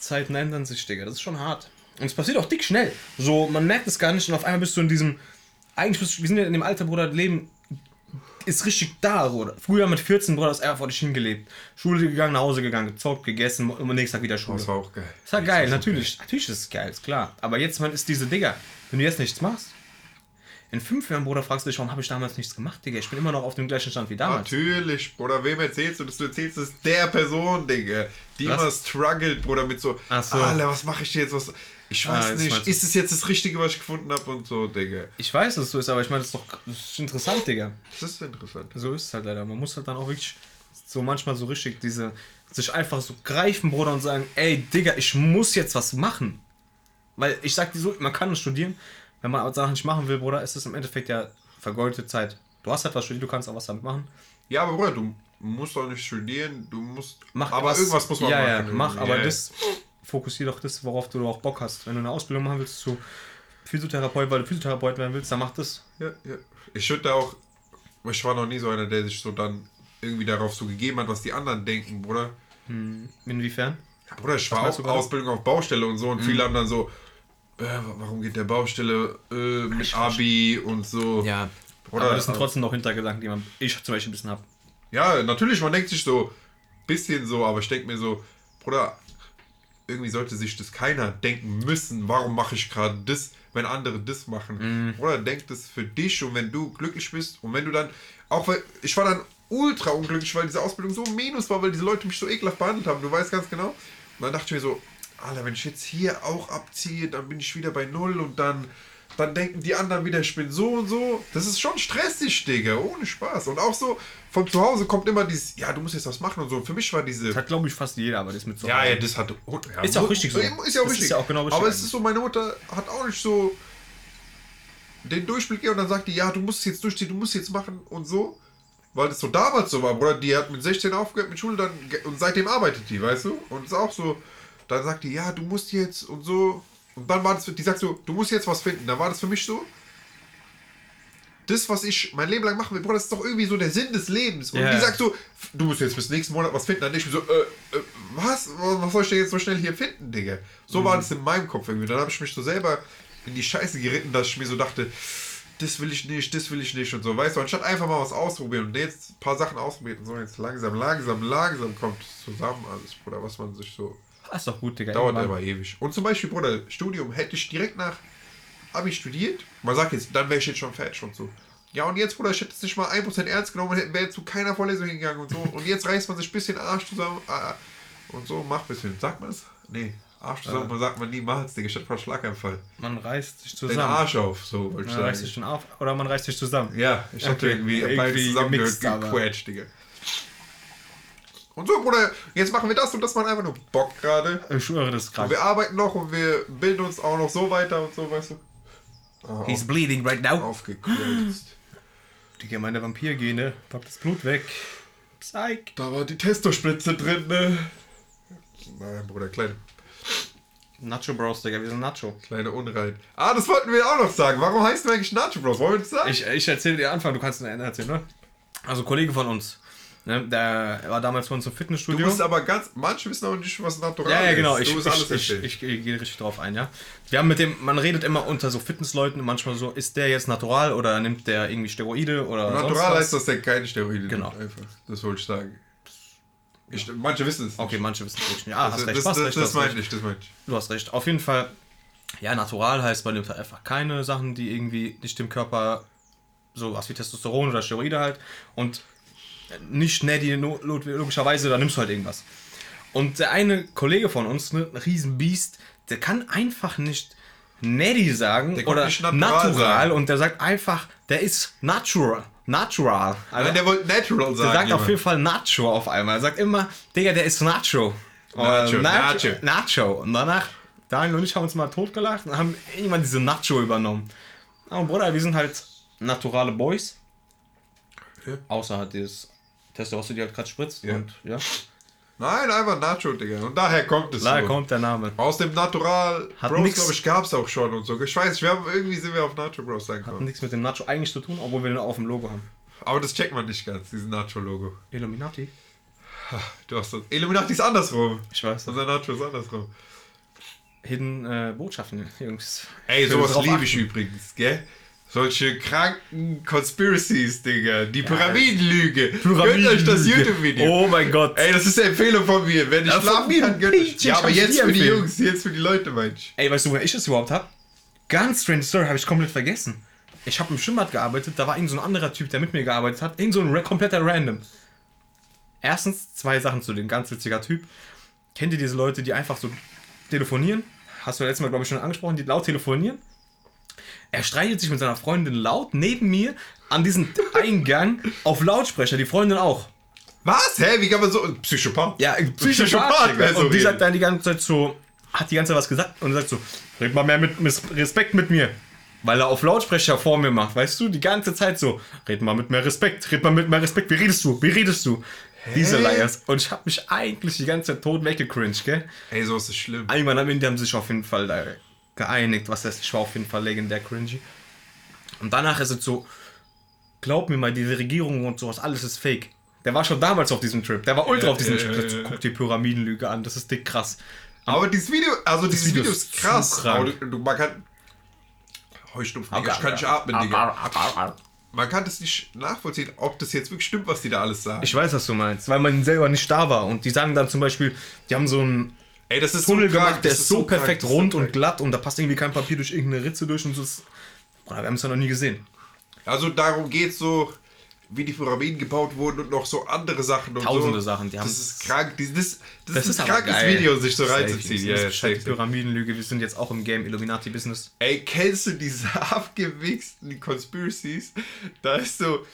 Speaker 2: Zeiten ändern sich, Digga. Das ist schon hart. Und es passiert auch dick schnell. So, man merkt es gar nicht und auf einmal bist du in diesem. Eigentlich bist du, wir sind ja in dem Alter, Bruder, Leben ist richtig da, Bruder. Früher mit 14, Bruder, du einfach vor dich hingelebt. Schule gegangen, nach Hause gegangen, gezockt, gegessen und am nächsten Tag wieder Schule.
Speaker 1: Das war auch geil.
Speaker 2: Das war geil,
Speaker 1: ist
Speaker 2: natürlich. Natürlich ist es geil, ist klar. Aber jetzt, man, ist diese Digga. Wenn du jetzt nichts machst, in fünf Jahren, Bruder, fragst du dich, warum habe ich damals nichts gemacht, Digga? Ich bin immer noch auf dem gleichen Stand wie damals.
Speaker 1: Natürlich, Bruder, wem erzählst du das? Du erzählst es der Person, Digga, die
Speaker 2: Was?
Speaker 1: immer struggelt, Bruder, mit so,
Speaker 2: Ach so.
Speaker 1: Alter, was mache ich jetzt? Was? Ich
Speaker 2: Ah,
Speaker 1: weiß
Speaker 2: jetzt
Speaker 1: nicht, ist es jetzt das Richtige, was ich gefunden habe und so, Digga.
Speaker 2: Ich weiß, dass es so ist, aber ich meine, das ist doch das ist interessant, Digga.
Speaker 1: Das ist interessant.
Speaker 2: So ist es halt leider. Man muss halt dann auch wirklich so manchmal so richtig diese sich einfach so greifen, Bruder, und sagen, ey, Digga, ich muss jetzt was machen. Weil ich sag dir so, man kann studieren. Wenn man Sachen nicht machen will, Bruder, ist es im Endeffekt ja vergeudete Zeit. Du hast etwas studiert, du kannst auch was damit machen.
Speaker 1: Ja, aber Bruder, du musst doch nicht studieren, du musst.
Speaker 2: Mach
Speaker 1: aber
Speaker 2: was,
Speaker 1: irgendwas muss man
Speaker 2: ja,
Speaker 1: machen.
Speaker 2: Ja, mach, aber
Speaker 1: ja.
Speaker 2: das fokussier doch das, worauf du auch Bock hast. Wenn du eine Ausbildung machen willst zu Physiotherapeut, weil du Physiotherapeut werden willst, dann mach das.
Speaker 1: Ja, ja. Ich würde da auch, ich war noch nie so einer, der sich so dann irgendwie darauf so gegeben hat, was die anderen denken, Bruder.
Speaker 2: Inwiefern?
Speaker 1: Ja, Bruder, ich war
Speaker 2: meinst
Speaker 1: auch? Ausbildung auf Baustelle und so und viele haben dann so, äh, warum geht der Baustelle äh, mit Abi und so.
Speaker 2: Ja.
Speaker 1: Bruder,
Speaker 2: aber das sind
Speaker 1: äh,
Speaker 2: trotzdem noch Hintergedanken, die man, ich zum Beispiel ein bisschen habe.
Speaker 1: Ja, natürlich, man denkt sich so, bisschen so, aber ich denke mir so, Bruder, irgendwie sollte sich das keiner denken müssen, warum mache ich gerade das, wenn andere das machen. Oder denk das für dich und wenn du glücklich bist und wenn du dann, auch weil, ich war dann ultra unglücklich, weil diese Ausbildung so minus war, weil diese Leute mich so ekelhaft behandelt haben, du weißt ganz genau. Und dann dachte ich mir so, Alter, wenn ich jetzt hier auch abziehe, dann bin ich wieder bei Null und dann, dann denken die anderen wieder, ich bin so und so. Das ist schon stressig, Digga, ohne Spaß. Und auch so, von zu Hause kommt immer dieses, ja, du musst jetzt was machen und so. Für mich war diese...
Speaker 2: Das hat, glaube ich, fast jeder, aber das mit so.
Speaker 1: Ja, ja, das hat. Ja,
Speaker 2: Ist ja auch richtig so.
Speaker 1: Ist ja auch
Speaker 2: Das
Speaker 1: richtig.
Speaker 2: ist ja auch genau richtig
Speaker 1: Aber es ist so, meine Mutter hat auch nicht so den Durchblick und dann sagt die, ja, du musst jetzt durchziehen, du musst jetzt machen und so. Weil das so damals so war, Bruder. Die hat mit 16 aufgehört mit Schule dann und seitdem arbeitet die, weißt du? Und ist auch so, dann sagt die, ja, du musst jetzt und so. Und dann war das, die sagt so, du musst jetzt was finden. Da war das für mich so, das, was ich mein Leben lang machen will, Bruder, das ist doch irgendwie so der Sinn des Lebens. Und
Speaker 2: Ja.
Speaker 1: die sagt so, du musst jetzt bis nächsten Monat was finden. Dann ich mir so, äh, äh, was? Was soll ich denn jetzt so schnell hier finden, Digga? So war das in meinem Kopf irgendwie. Dann habe ich mich so selber in die Scheiße geritten, dass ich mir so dachte, das will ich nicht, das will ich nicht und so, weißt du, anstatt einfach mal was ausprobieren und jetzt ein paar Sachen ausprobieren und so, jetzt langsam, langsam, langsam kommt zusammen alles, Bruder, was man sich so,
Speaker 2: Das ist doch gut, Digga.
Speaker 1: dauert aber ewig. Und zum Beispiel, Bruder, Studium, hätte ich direkt nach Abi studiert, man sagt jetzt, dann wäre ich jetzt schon fertig und so. Ja, und jetzt, Bruder, ich hätte es nicht mal 1% ernst genommen und wäre zu keiner Vorlesung hingegangen und so. Und jetzt reißt man sich ein bisschen Arsch zusammen äh, und so, macht ein bisschen. Sagt man es? Nee, Arsch zusammen, man sagt man niemals, Digga, statt von Schlaganfall.
Speaker 2: Man reißt sich
Speaker 1: Den
Speaker 2: zusammen.
Speaker 1: Arsch auf, so wollte ich
Speaker 2: Man reißt
Speaker 1: sagen.
Speaker 2: sich schon auf oder man reißt sich zusammen.
Speaker 1: Ja, ich
Speaker 2: Okay,
Speaker 1: irgendwie,
Speaker 2: irgendwie
Speaker 1: beides zusammengehört,
Speaker 2: gemixt, aber-
Speaker 1: gequetscht, Digga. Und so, Bruder, jetzt machen wir das und das machen einfach nur Bock gerade.
Speaker 2: Ich schwöre, das ist
Speaker 1: Und
Speaker 2: krank.
Speaker 1: wir arbeiten noch und wir bilden uns auch noch so weiter und so, weißt du. Ah,
Speaker 2: He's bleeding right now.
Speaker 1: auf, aufgequetscht.
Speaker 2: Digga, meine Vampirgene. Pack das Blut weg. Psych.
Speaker 1: Da war die Testospritze drin, ne? Nein, Bruder, kleine,
Speaker 2: Nacho Bros, Digga, wir sind Nacho.
Speaker 1: kleine Unrein. Ah, das wollten wir auch noch sagen. Warum heißt du eigentlich Nacho Bros? Wollen wir das sagen?
Speaker 2: Ich, ich erzähle dir Anfang, du kannst den Ende erzählen, ne? Also, Kollege von uns, ne, der war damals bei uns im
Speaker 1: du
Speaker 2: Fitnessstudio.
Speaker 1: musst aber ganz, manche wissen auch nicht, was natural
Speaker 2: ja, ja, genau.
Speaker 1: ist.
Speaker 2: Ich,
Speaker 1: Du
Speaker 2: ich, ich, ich, ich gehe richtig drauf ein, ja. Wir haben mit dem, man redet immer unter so Fitnessleuten manchmal so, ist der jetzt natural oder nimmt der irgendwie Steroide oder
Speaker 1: Natural heißt, dass der keine Steroide
Speaker 2: Genau.
Speaker 1: nimmt, einfach. Das wollte ich sagen. Ich, manche wissen es.
Speaker 2: Okay, manche wissen es nicht. Ah,
Speaker 1: Also,
Speaker 2: hast recht,
Speaker 1: das, das,
Speaker 2: recht,
Speaker 1: das meine ich, das meine ich.
Speaker 2: Du hast recht. Auf jeden Fall, ja, natural heißt bei dem Fall einfach keine Sachen, die irgendwie nicht dem Körper so was wie Testosteron oder Steroide halt und nicht lo- logischerweise, da nimmst du halt irgendwas. Und der eine Kollege von uns, ne, ein Riesenbiest, der kann einfach nicht Neddy sagen oder
Speaker 1: natural
Speaker 2: natural, und der sagt einfach, der ist natural. Natural. Also,
Speaker 1: Nein, der wollte natural sagen.
Speaker 2: der sagt auf jeden Fall Nacho auf einmal. Er sagt immer, Digga, der ist Nacho.
Speaker 1: Nacho, Nacho.
Speaker 2: Nacho. Und danach, Daniel und ich haben uns mal totgelacht und haben irgendwann diese Nacho übernommen. Aber Bruder, wir sind halt naturale Boys.
Speaker 1: Ja.
Speaker 2: Außer halt dieses Testosteron, die halt gerade spritzt.
Speaker 1: Ja.
Speaker 2: Und ja,
Speaker 1: Nein, einfach Nacho, Digga. Und daher kommt es.
Speaker 2: daher
Speaker 1: so.
Speaker 2: kommt der Name.
Speaker 1: Aus dem Natural
Speaker 2: Hat
Speaker 1: Bros, glaube ich, gab es auch schon und so. Ich weiß wir haben, irgendwie sind wir auf Nacho Bros
Speaker 2: Hat
Speaker 1: angekommen.
Speaker 2: nichts mit dem Nacho eigentlich zu tun, obwohl wir den auf dem Logo haben.
Speaker 1: Aber das checkt man nicht ganz, diesen Nacho-Logo.
Speaker 2: Illuminati?
Speaker 1: Du hast das. Illuminati ist andersrum.
Speaker 2: Ich weiß.
Speaker 1: Unser Nacho ist andersrum.
Speaker 2: Hidden äh, Botschaften, Jungs.
Speaker 1: Ey, sowas liebe ich übrigens, gell? Solche kranken Conspiracies, Digga. Die Pyramidenlüge. Gönnt euch das YouTube-Video.
Speaker 2: Oh mein Gott.
Speaker 1: Ey, das ist eine Empfehlung von mir. Wenn ich
Speaker 2: Ja,
Speaker 1: schlafen kann, gönnt euch. Ja, aber jetzt für die. Jungs, jetzt für die Leute, Mensch.
Speaker 2: Ey, weißt du, woher ich das überhaupt hab? Ganz strange Story, habe ich komplett vergessen. Ich habe im Schwimmbad gearbeitet, da war irgend so ein anderer Typ, der mit mir gearbeitet hat. Irgend so ein kompletter Random. Erstens, zwei Sachen zu dem, ganz witziger Typ. Kennt ihr diese Leute, die einfach so telefonieren? Hast du letztes Mal, glaube ich, schon angesprochen, die laut telefonieren? Er streitet sich mit seiner Freundin laut neben mir an diesem Eingang auf Lautsprecher, die Freundin auch.
Speaker 1: Was? Hä? Wie kann man so. Psychopath?
Speaker 2: Ja,
Speaker 1: Psychopath,
Speaker 2: Psychopath.
Speaker 1: so
Speaker 2: und die sagt dann die ganze Zeit so, hat die ganze Zeit was gesagt und sagt so, red mal mehr mit mit Respekt mit mir. Weil er auf Lautsprecher vor mir macht, weißt du, die ganze Zeit so, red mal mit mehr Respekt, red mal mit mehr Respekt, wie redest du, wie redest du? Diese Liars. Und ich habe mich eigentlich die ganze Zeit tot weggecringed, gell?
Speaker 1: Ey, so ist es schlimm.
Speaker 2: Irgendwann am Ende haben sie sich auf jeden Fall da geeinigt, was das, ich war auf jeden Fall legendär cringy. Und danach ist es so, glaub mir mal, diese Regierung und sowas, alles ist fake. Der war schon damals auf diesem Trip, der war ultra
Speaker 1: Ja,
Speaker 2: auf diesem
Speaker 1: ja,
Speaker 2: Trip.
Speaker 1: ja.
Speaker 2: Guck die Pyramidenlüge an, das ist dick krass.
Speaker 1: Aber dieses Video, also dieses
Speaker 2: Video
Speaker 1: Video
Speaker 2: ist
Speaker 1: krass. Aber du, man kann. Heuschnupfen, ich kann nicht atmen, Digga. Man kann das nicht nachvollziehen, ob das jetzt wirklich stimmt, was die da alles sagen.
Speaker 2: Ich weiß, was du meinst, weil man selber nicht da war. Und die sagen dann zum Beispiel, die haben so einen
Speaker 1: Ey, das ist
Speaker 2: Tunnel
Speaker 1: so krank,
Speaker 2: gemacht, der
Speaker 1: das
Speaker 2: ist so
Speaker 1: krank,
Speaker 2: perfekt
Speaker 1: das ist
Speaker 2: rund
Speaker 1: so
Speaker 2: und glatt und da passt irgendwie kein Papier durch irgendeine Ritze durch und so. ist- Bruder, wir haben es ja noch nie gesehen.
Speaker 1: Also darum geht es so, wie die Pyramiden gebaut wurden und noch so andere Sachen und
Speaker 2: Tausende
Speaker 1: so.
Speaker 2: Sachen, die haben-
Speaker 1: Das ist krank. Die, das, das,
Speaker 2: Das
Speaker 1: ist
Speaker 2: ist
Speaker 1: ein krankes
Speaker 2: geil.
Speaker 1: Video, sich so reinzuziehen.
Speaker 2: das
Speaker 1: Ja,
Speaker 2: ist
Speaker 1: ja, safe.
Speaker 2: Pyramidenlüge, wir sind jetzt auch im Game Illuminati-Business.
Speaker 1: Ey, kennst du diese abgewichsten Conspiracies? Da ist so.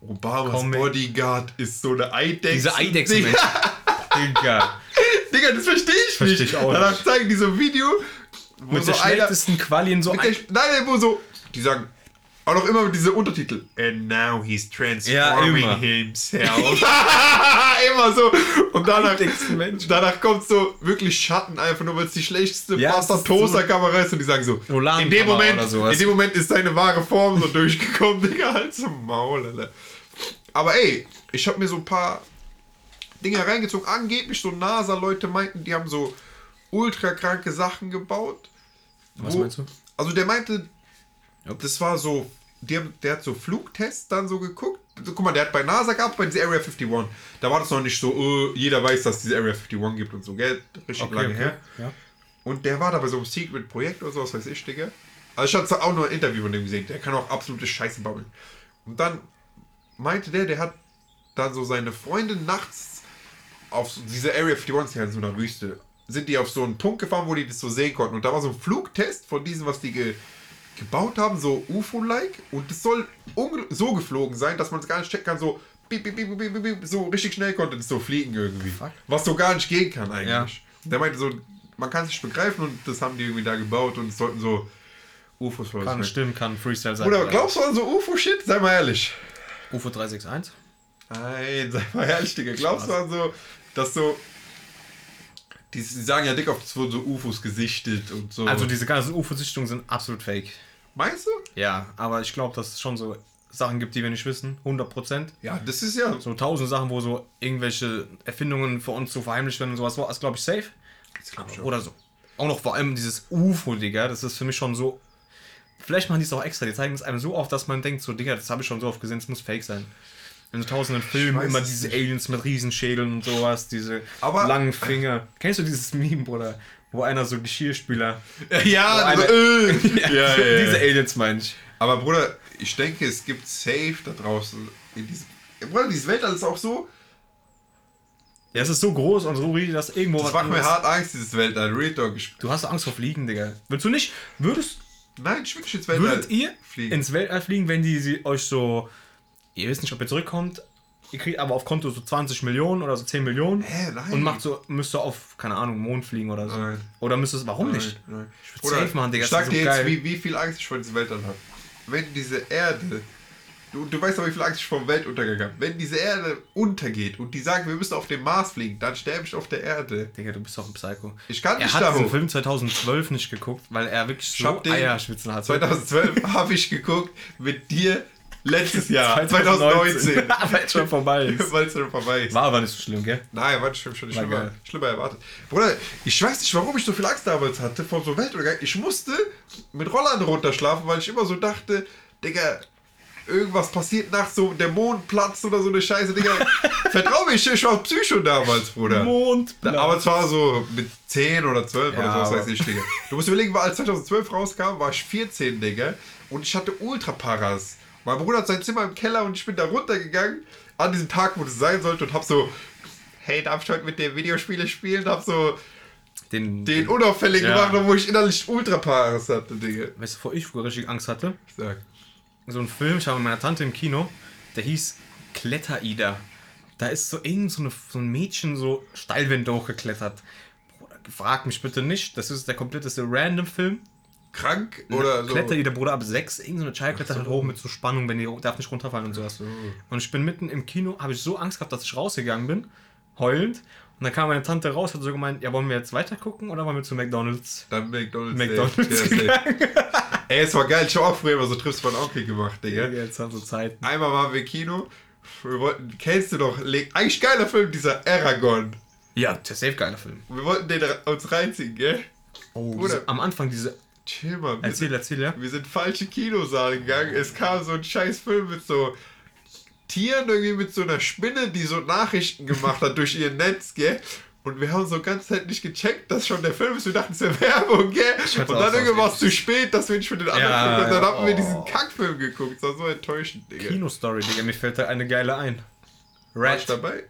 Speaker 1: Obamas. Bodyguard ist so eine Eidechse.
Speaker 2: Diese Eidechsen,
Speaker 1: Digga,
Speaker 2: Digga.
Speaker 1: Das verstehe ich
Speaker 2: Versteh
Speaker 1: nicht.
Speaker 2: ich auch
Speaker 1: Danach
Speaker 2: nicht.
Speaker 1: zeigen die so ein Video, wo
Speaker 2: Mit
Speaker 1: so
Speaker 2: der schlechtesten Qualien so
Speaker 1: Mit der, nein, nein, wo so. Die sagen. Auch noch immer mit dieser Untertitel. And now he's
Speaker 2: Ja,
Speaker 1: transforming
Speaker 2: immer.
Speaker 1: himself. immer so. Und danach, danach kommt so wirklich Schatten einfach nur, weil es die schlechteste
Speaker 2: Ja, ist
Speaker 1: Toaster Kamera ist und die sagen so. In dem, Moment, in dem Moment ist seine wahre Form so durchgekommen, Digga, halt zum Maul, Alter. Aber ey, ich habe mir so ein paar Dinge reingezogen. Angeblich so NASA-Leute meinten, die haben so ultra kranke Sachen gebaut.
Speaker 2: Was
Speaker 1: wo-
Speaker 2: meinst du?
Speaker 1: Also der meinte,
Speaker 2: Ja.
Speaker 1: das war so, der, der hat so Flugtests dann so geguckt. So, guck mal, der hat bei NASA gehabt, bei dieser Area 51. Da war das noch nicht so, oh, jeder weiß, dass es diese Area 51 gibt und so, gell? Richtig lange her.
Speaker 2: Ja.
Speaker 1: Und der war da bei so einem Secret-Projekt oder so, was weiß ich, Digga. Also ich hatte auch nur ein Interview von dem gesehen. Der kann auch absolute Scheiße babbeln. Und dann meinte der, der hat dann so seine Freundin nachts auf diese Area 51 ist ja in so einer Wüste, sind die auf so einen Punkt gefahren, wo die das so sehen konnten. Und da war so ein Flugtest von diesem, was die ge gebaut haben, so UFO-like. Und das soll so geflogen sein, dass man es gar nicht checken kann, so piep, piep, piep, so richtig schnell konnte das so fliegen irgendwie.
Speaker 2: Fuck.
Speaker 1: Was so gar nicht gehen kann eigentlich.
Speaker 2: Ja.
Speaker 1: Der meinte so, man kann es nicht begreifen und das haben die irgendwie da gebaut und es sollten so UFOs
Speaker 2: Kann
Speaker 1: sein.
Speaker 2: stimmen, kann Freestyle sein.
Speaker 1: Oder glaubst du an so UFO-Shit? Sei mal ehrlich.
Speaker 2: UFO 361?
Speaker 1: Nein, sei mal ehrlich, Digga. Glaubst du an so, dass so. Die sagen ja dick wurden so UFOs gesichtet und so.
Speaker 2: Also diese ganzen UFO-Sichtungen sind absolut fake.
Speaker 1: Meinst du?
Speaker 2: Ja, aber ich glaube, dass es schon so Sachen gibt, die wir nicht wissen. 100%.
Speaker 1: Ja, das ist ja.
Speaker 2: So tausend Sachen, wo so irgendwelche Erfindungen für uns so verheimlicht werden und sowas. War das, glaube ich, safe.
Speaker 1: Das glaub ich auch.
Speaker 2: Oder so. Auch noch vor allem dieses UFO, Digga. Das ist für mich schon so. Vielleicht machen die es auch extra. Die zeigen es einem so oft, dass man denkt, so, Digga, das habe ich schon so oft gesehen, es muss fake sein. In so tausenden Filmen
Speaker 1: weiß
Speaker 2: immer
Speaker 1: es
Speaker 2: diese
Speaker 1: nicht.
Speaker 2: Aliens mit Riesenschädeln und sowas, diese
Speaker 1: Aber-
Speaker 2: langen Finger. Kennst du dieses Meme, Bruder? Wo einer so Geschirrspüler.
Speaker 1: Ja, so,
Speaker 2: eine-
Speaker 1: äh. ja, ja, ja.
Speaker 2: Diese Aliens meine ich.
Speaker 1: Aber Bruder, ich denke, es gibt safe da draußen in diesem. Bruder, dieses Weltall ist auch so.
Speaker 2: Ja, es ist so groß und so riesig, dass irgendwo
Speaker 1: Das macht mir hart Angst, dieses Weltall. Real Talk.
Speaker 2: Du hast Angst vor Fliegen, Digga. Willst du nicht? Würdest,
Speaker 1: Nein, ich will nicht ins Weltall.
Speaker 2: würdet ihr
Speaker 1: fliegen?
Speaker 2: ins Weltall fliegen, wenn die sie euch so. Ihr wisst nicht, ob ihr zurückkommt. Ihr kriegt aber auf Konto so 20 Millionen oder so 10 Millionen.
Speaker 1: Hä, nein.
Speaker 2: Und macht so, müsst ihr auf, keine Ahnung, Mond fliegen oder so.
Speaker 1: Nein.
Speaker 2: Oder müsst ihr es, warum nicht?
Speaker 1: Nein, nein.
Speaker 2: Ich
Speaker 1: Bruder,
Speaker 2: safe machen, Digga,
Speaker 1: Ich sag dir
Speaker 2: so
Speaker 1: jetzt,
Speaker 2: geil.
Speaker 1: wie, wie viel Angst ich vor diesem Weltall habe. Wenn diese Erde. Du, du weißt doch, wie viel Angst ich vor dem Weltuntergang habe. Wenn diese Erde untergeht und die sagen, wir müssen auf den Mars fliegen, dann sterbe ich auf der Erde.
Speaker 2: Digga, du bist doch ein Psycho.
Speaker 1: Ich kann
Speaker 2: Er
Speaker 1: nicht
Speaker 2: hat
Speaker 1: da
Speaker 2: diesen
Speaker 1: hoch.
Speaker 2: Film 2012 nicht geguckt, weil er wirklich
Speaker 1: Ich
Speaker 2: so
Speaker 1: den
Speaker 2: Eierschwitzen hatte.
Speaker 1: 2012 habe ich geguckt mit dir letztes Jahr,
Speaker 2: 2019.
Speaker 1: 2019.
Speaker 2: Aber jetzt schon vorbei ist.
Speaker 1: Weil es schon vorbei ist.
Speaker 2: War aber nicht so schlimm, gell?
Speaker 1: Nein, war schon, schon
Speaker 2: War
Speaker 1: schlimmer,
Speaker 2: geil.
Speaker 1: schlimmer erwartet. Bruder, ich weiß nicht, warum ich so viel Angst damals hatte vor so Weltuntergang. Ich musste mit Rollern runterschlafen, weil ich immer so dachte, Digga, irgendwas passiert nachts so, der Mond platzt oder so eine Scheiße, Digga. Vertrau mir, ich, ich war Psycho damals, Bruder.
Speaker 2: Mond.
Speaker 1: Aber es war so mit 10 oder 12 oder
Speaker 2: Ja,
Speaker 1: so, was
Speaker 2: aber-
Speaker 1: weiß ich, Digga. Du musst überlegen, weil als 2012 rauskam, war ich 14, Digga. Und ich hatte Ultraparas. Mein Bruder hat sein Zimmer im Keller und ich bin da runtergegangen an diesem Tag, wo das sein sollte und hab so, hey, darf ich heute mit dir Videospiele spielen? Hab so
Speaker 2: Den,
Speaker 1: den unauffällig
Speaker 2: Ja.
Speaker 1: gemacht, obwohl ich innerlich Ultraparas hatte, Digga.
Speaker 2: Weißt du, vor ich früher richtig Angst hatte?
Speaker 1: Sag.
Speaker 2: So ein Film, ich habe mit meiner Tante im Kino, der hieß Kletterida. Da ist so irgend so, eine, so ein Mädchen so Steilwände hochgeklettert. Bruder, frag mich bitte nicht, das ist der kompletteste Random-Film.
Speaker 1: Krank oder so?
Speaker 2: Klettert der Bruder ab 6, irgendeine Child klettert halt hoch mit so Spannung, wenn die darf nicht runterfallen und sowas.
Speaker 1: so.
Speaker 2: Und ich bin mitten im Kino, habe ich so Angst gehabt, dass ich rausgegangen bin, heulend. Und dann kam meine Tante raus, hat so gemeint, ja, wollen wir jetzt weiter gucken oder wollen wir zu McDonalds?
Speaker 1: Dann McDonalds.
Speaker 2: McDonald's.
Speaker 1: Ja. Ey, es war geil. Ich hab auch früher immer so Trips von Onkel gemacht, Digga.
Speaker 2: Jetzt haben so Zeit.
Speaker 1: Einmal waren wir im Kino. Wir wollten, kennst du doch, eigentlich geiler Film, dieser Aragon.
Speaker 2: Ja, der safe geiler Film.
Speaker 1: Wir wollten den uns reinziehen, gell?
Speaker 2: Oh,
Speaker 1: Bruder.
Speaker 2: am Anfang diese.
Speaker 1: Chill mal. Wir,
Speaker 2: Erzähl,
Speaker 1: sind,
Speaker 2: erzähl, ja.
Speaker 1: wir sind falsche Kinosaal gegangen. Es kam so ein scheiß Film mit so Tieren, irgendwie mit so einer Spinne, die so Nachrichten gemacht hat durch ihr Netz, gell? Und wir haben so ganz Zeit nicht gecheckt, dass schon der Film ist. Wir dachten, es wäre Werbung, gell? Und dann
Speaker 2: so
Speaker 1: irgendwann war es zu spät, dass wir nicht für den anderen
Speaker 2: Ja,
Speaker 1: Film Und dann
Speaker 2: ja,
Speaker 1: haben wir
Speaker 2: oh.
Speaker 1: diesen Kackfilm geguckt. Das war so enttäuschend, Digga.
Speaker 2: Kino-Story, Digga, mir fällt da eine geile ein.
Speaker 1: War ich
Speaker 2: Red.
Speaker 1: dabei?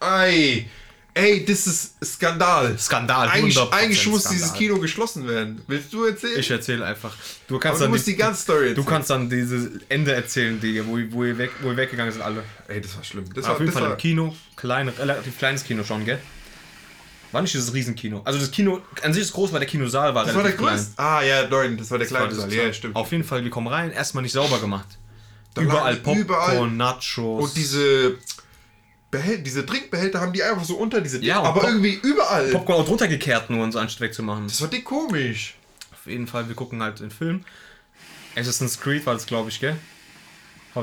Speaker 1: Ey, ey, das ist Skandal.
Speaker 2: Skandal,
Speaker 1: Eigentlich,
Speaker 2: 100%
Speaker 1: eigentlich muss
Speaker 2: Skandal.
Speaker 1: dieses Kino geschlossen werden. Willst du erzählen?
Speaker 2: Ich erzähle einfach. Du
Speaker 1: Aber
Speaker 2: kannst
Speaker 1: du
Speaker 2: dann
Speaker 1: musst die ganze Story erzählen.
Speaker 2: Du kannst dann dieses Ende erzählen, Digga, wo, wo, ihr weg, wo ihr weggegangen sind alle.
Speaker 1: Ey, das war schlimm. Das
Speaker 2: Auf
Speaker 1: war,
Speaker 2: jeden
Speaker 1: das
Speaker 2: Fall
Speaker 1: war,
Speaker 2: im Kino, klein, relativ kleines Kino schon, gell? War nicht dieses Riesenkino. Also das Kino an sich ist groß, weil der Kinosaal war
Speaker 1: das war der
Speaker 2: relativ
Speaker 1: größte. Ah, ja, nein, das war der kleine Saal. Ja, stimmt.
Speaker 2: Auf jeden Fall, wir kommen rein, erstmal nicht sauber gemacht.
Speaker 1: Da
Speaker 2: überall Popcorn,
Speaker 1: überall-
Speaker 2: Nachos.
Speaker 1: Und diese, Behäl diese Trinkbehälter haben die einfach so unter diese
Speaker 2: Ja,
Speaker 1: aber
Speaker 2: Pop-
Speaker 1: irgendwie überall.
Speaker 2: Popcorn auch drunter gekehrt, nur um so anstatt wegzumachen.
Speaker 1: Das war dick komisch.
Speaker 2: Auf jeden Fall, wir gucken halt den Film. Assassin's Creed war das, glaube ich, gell?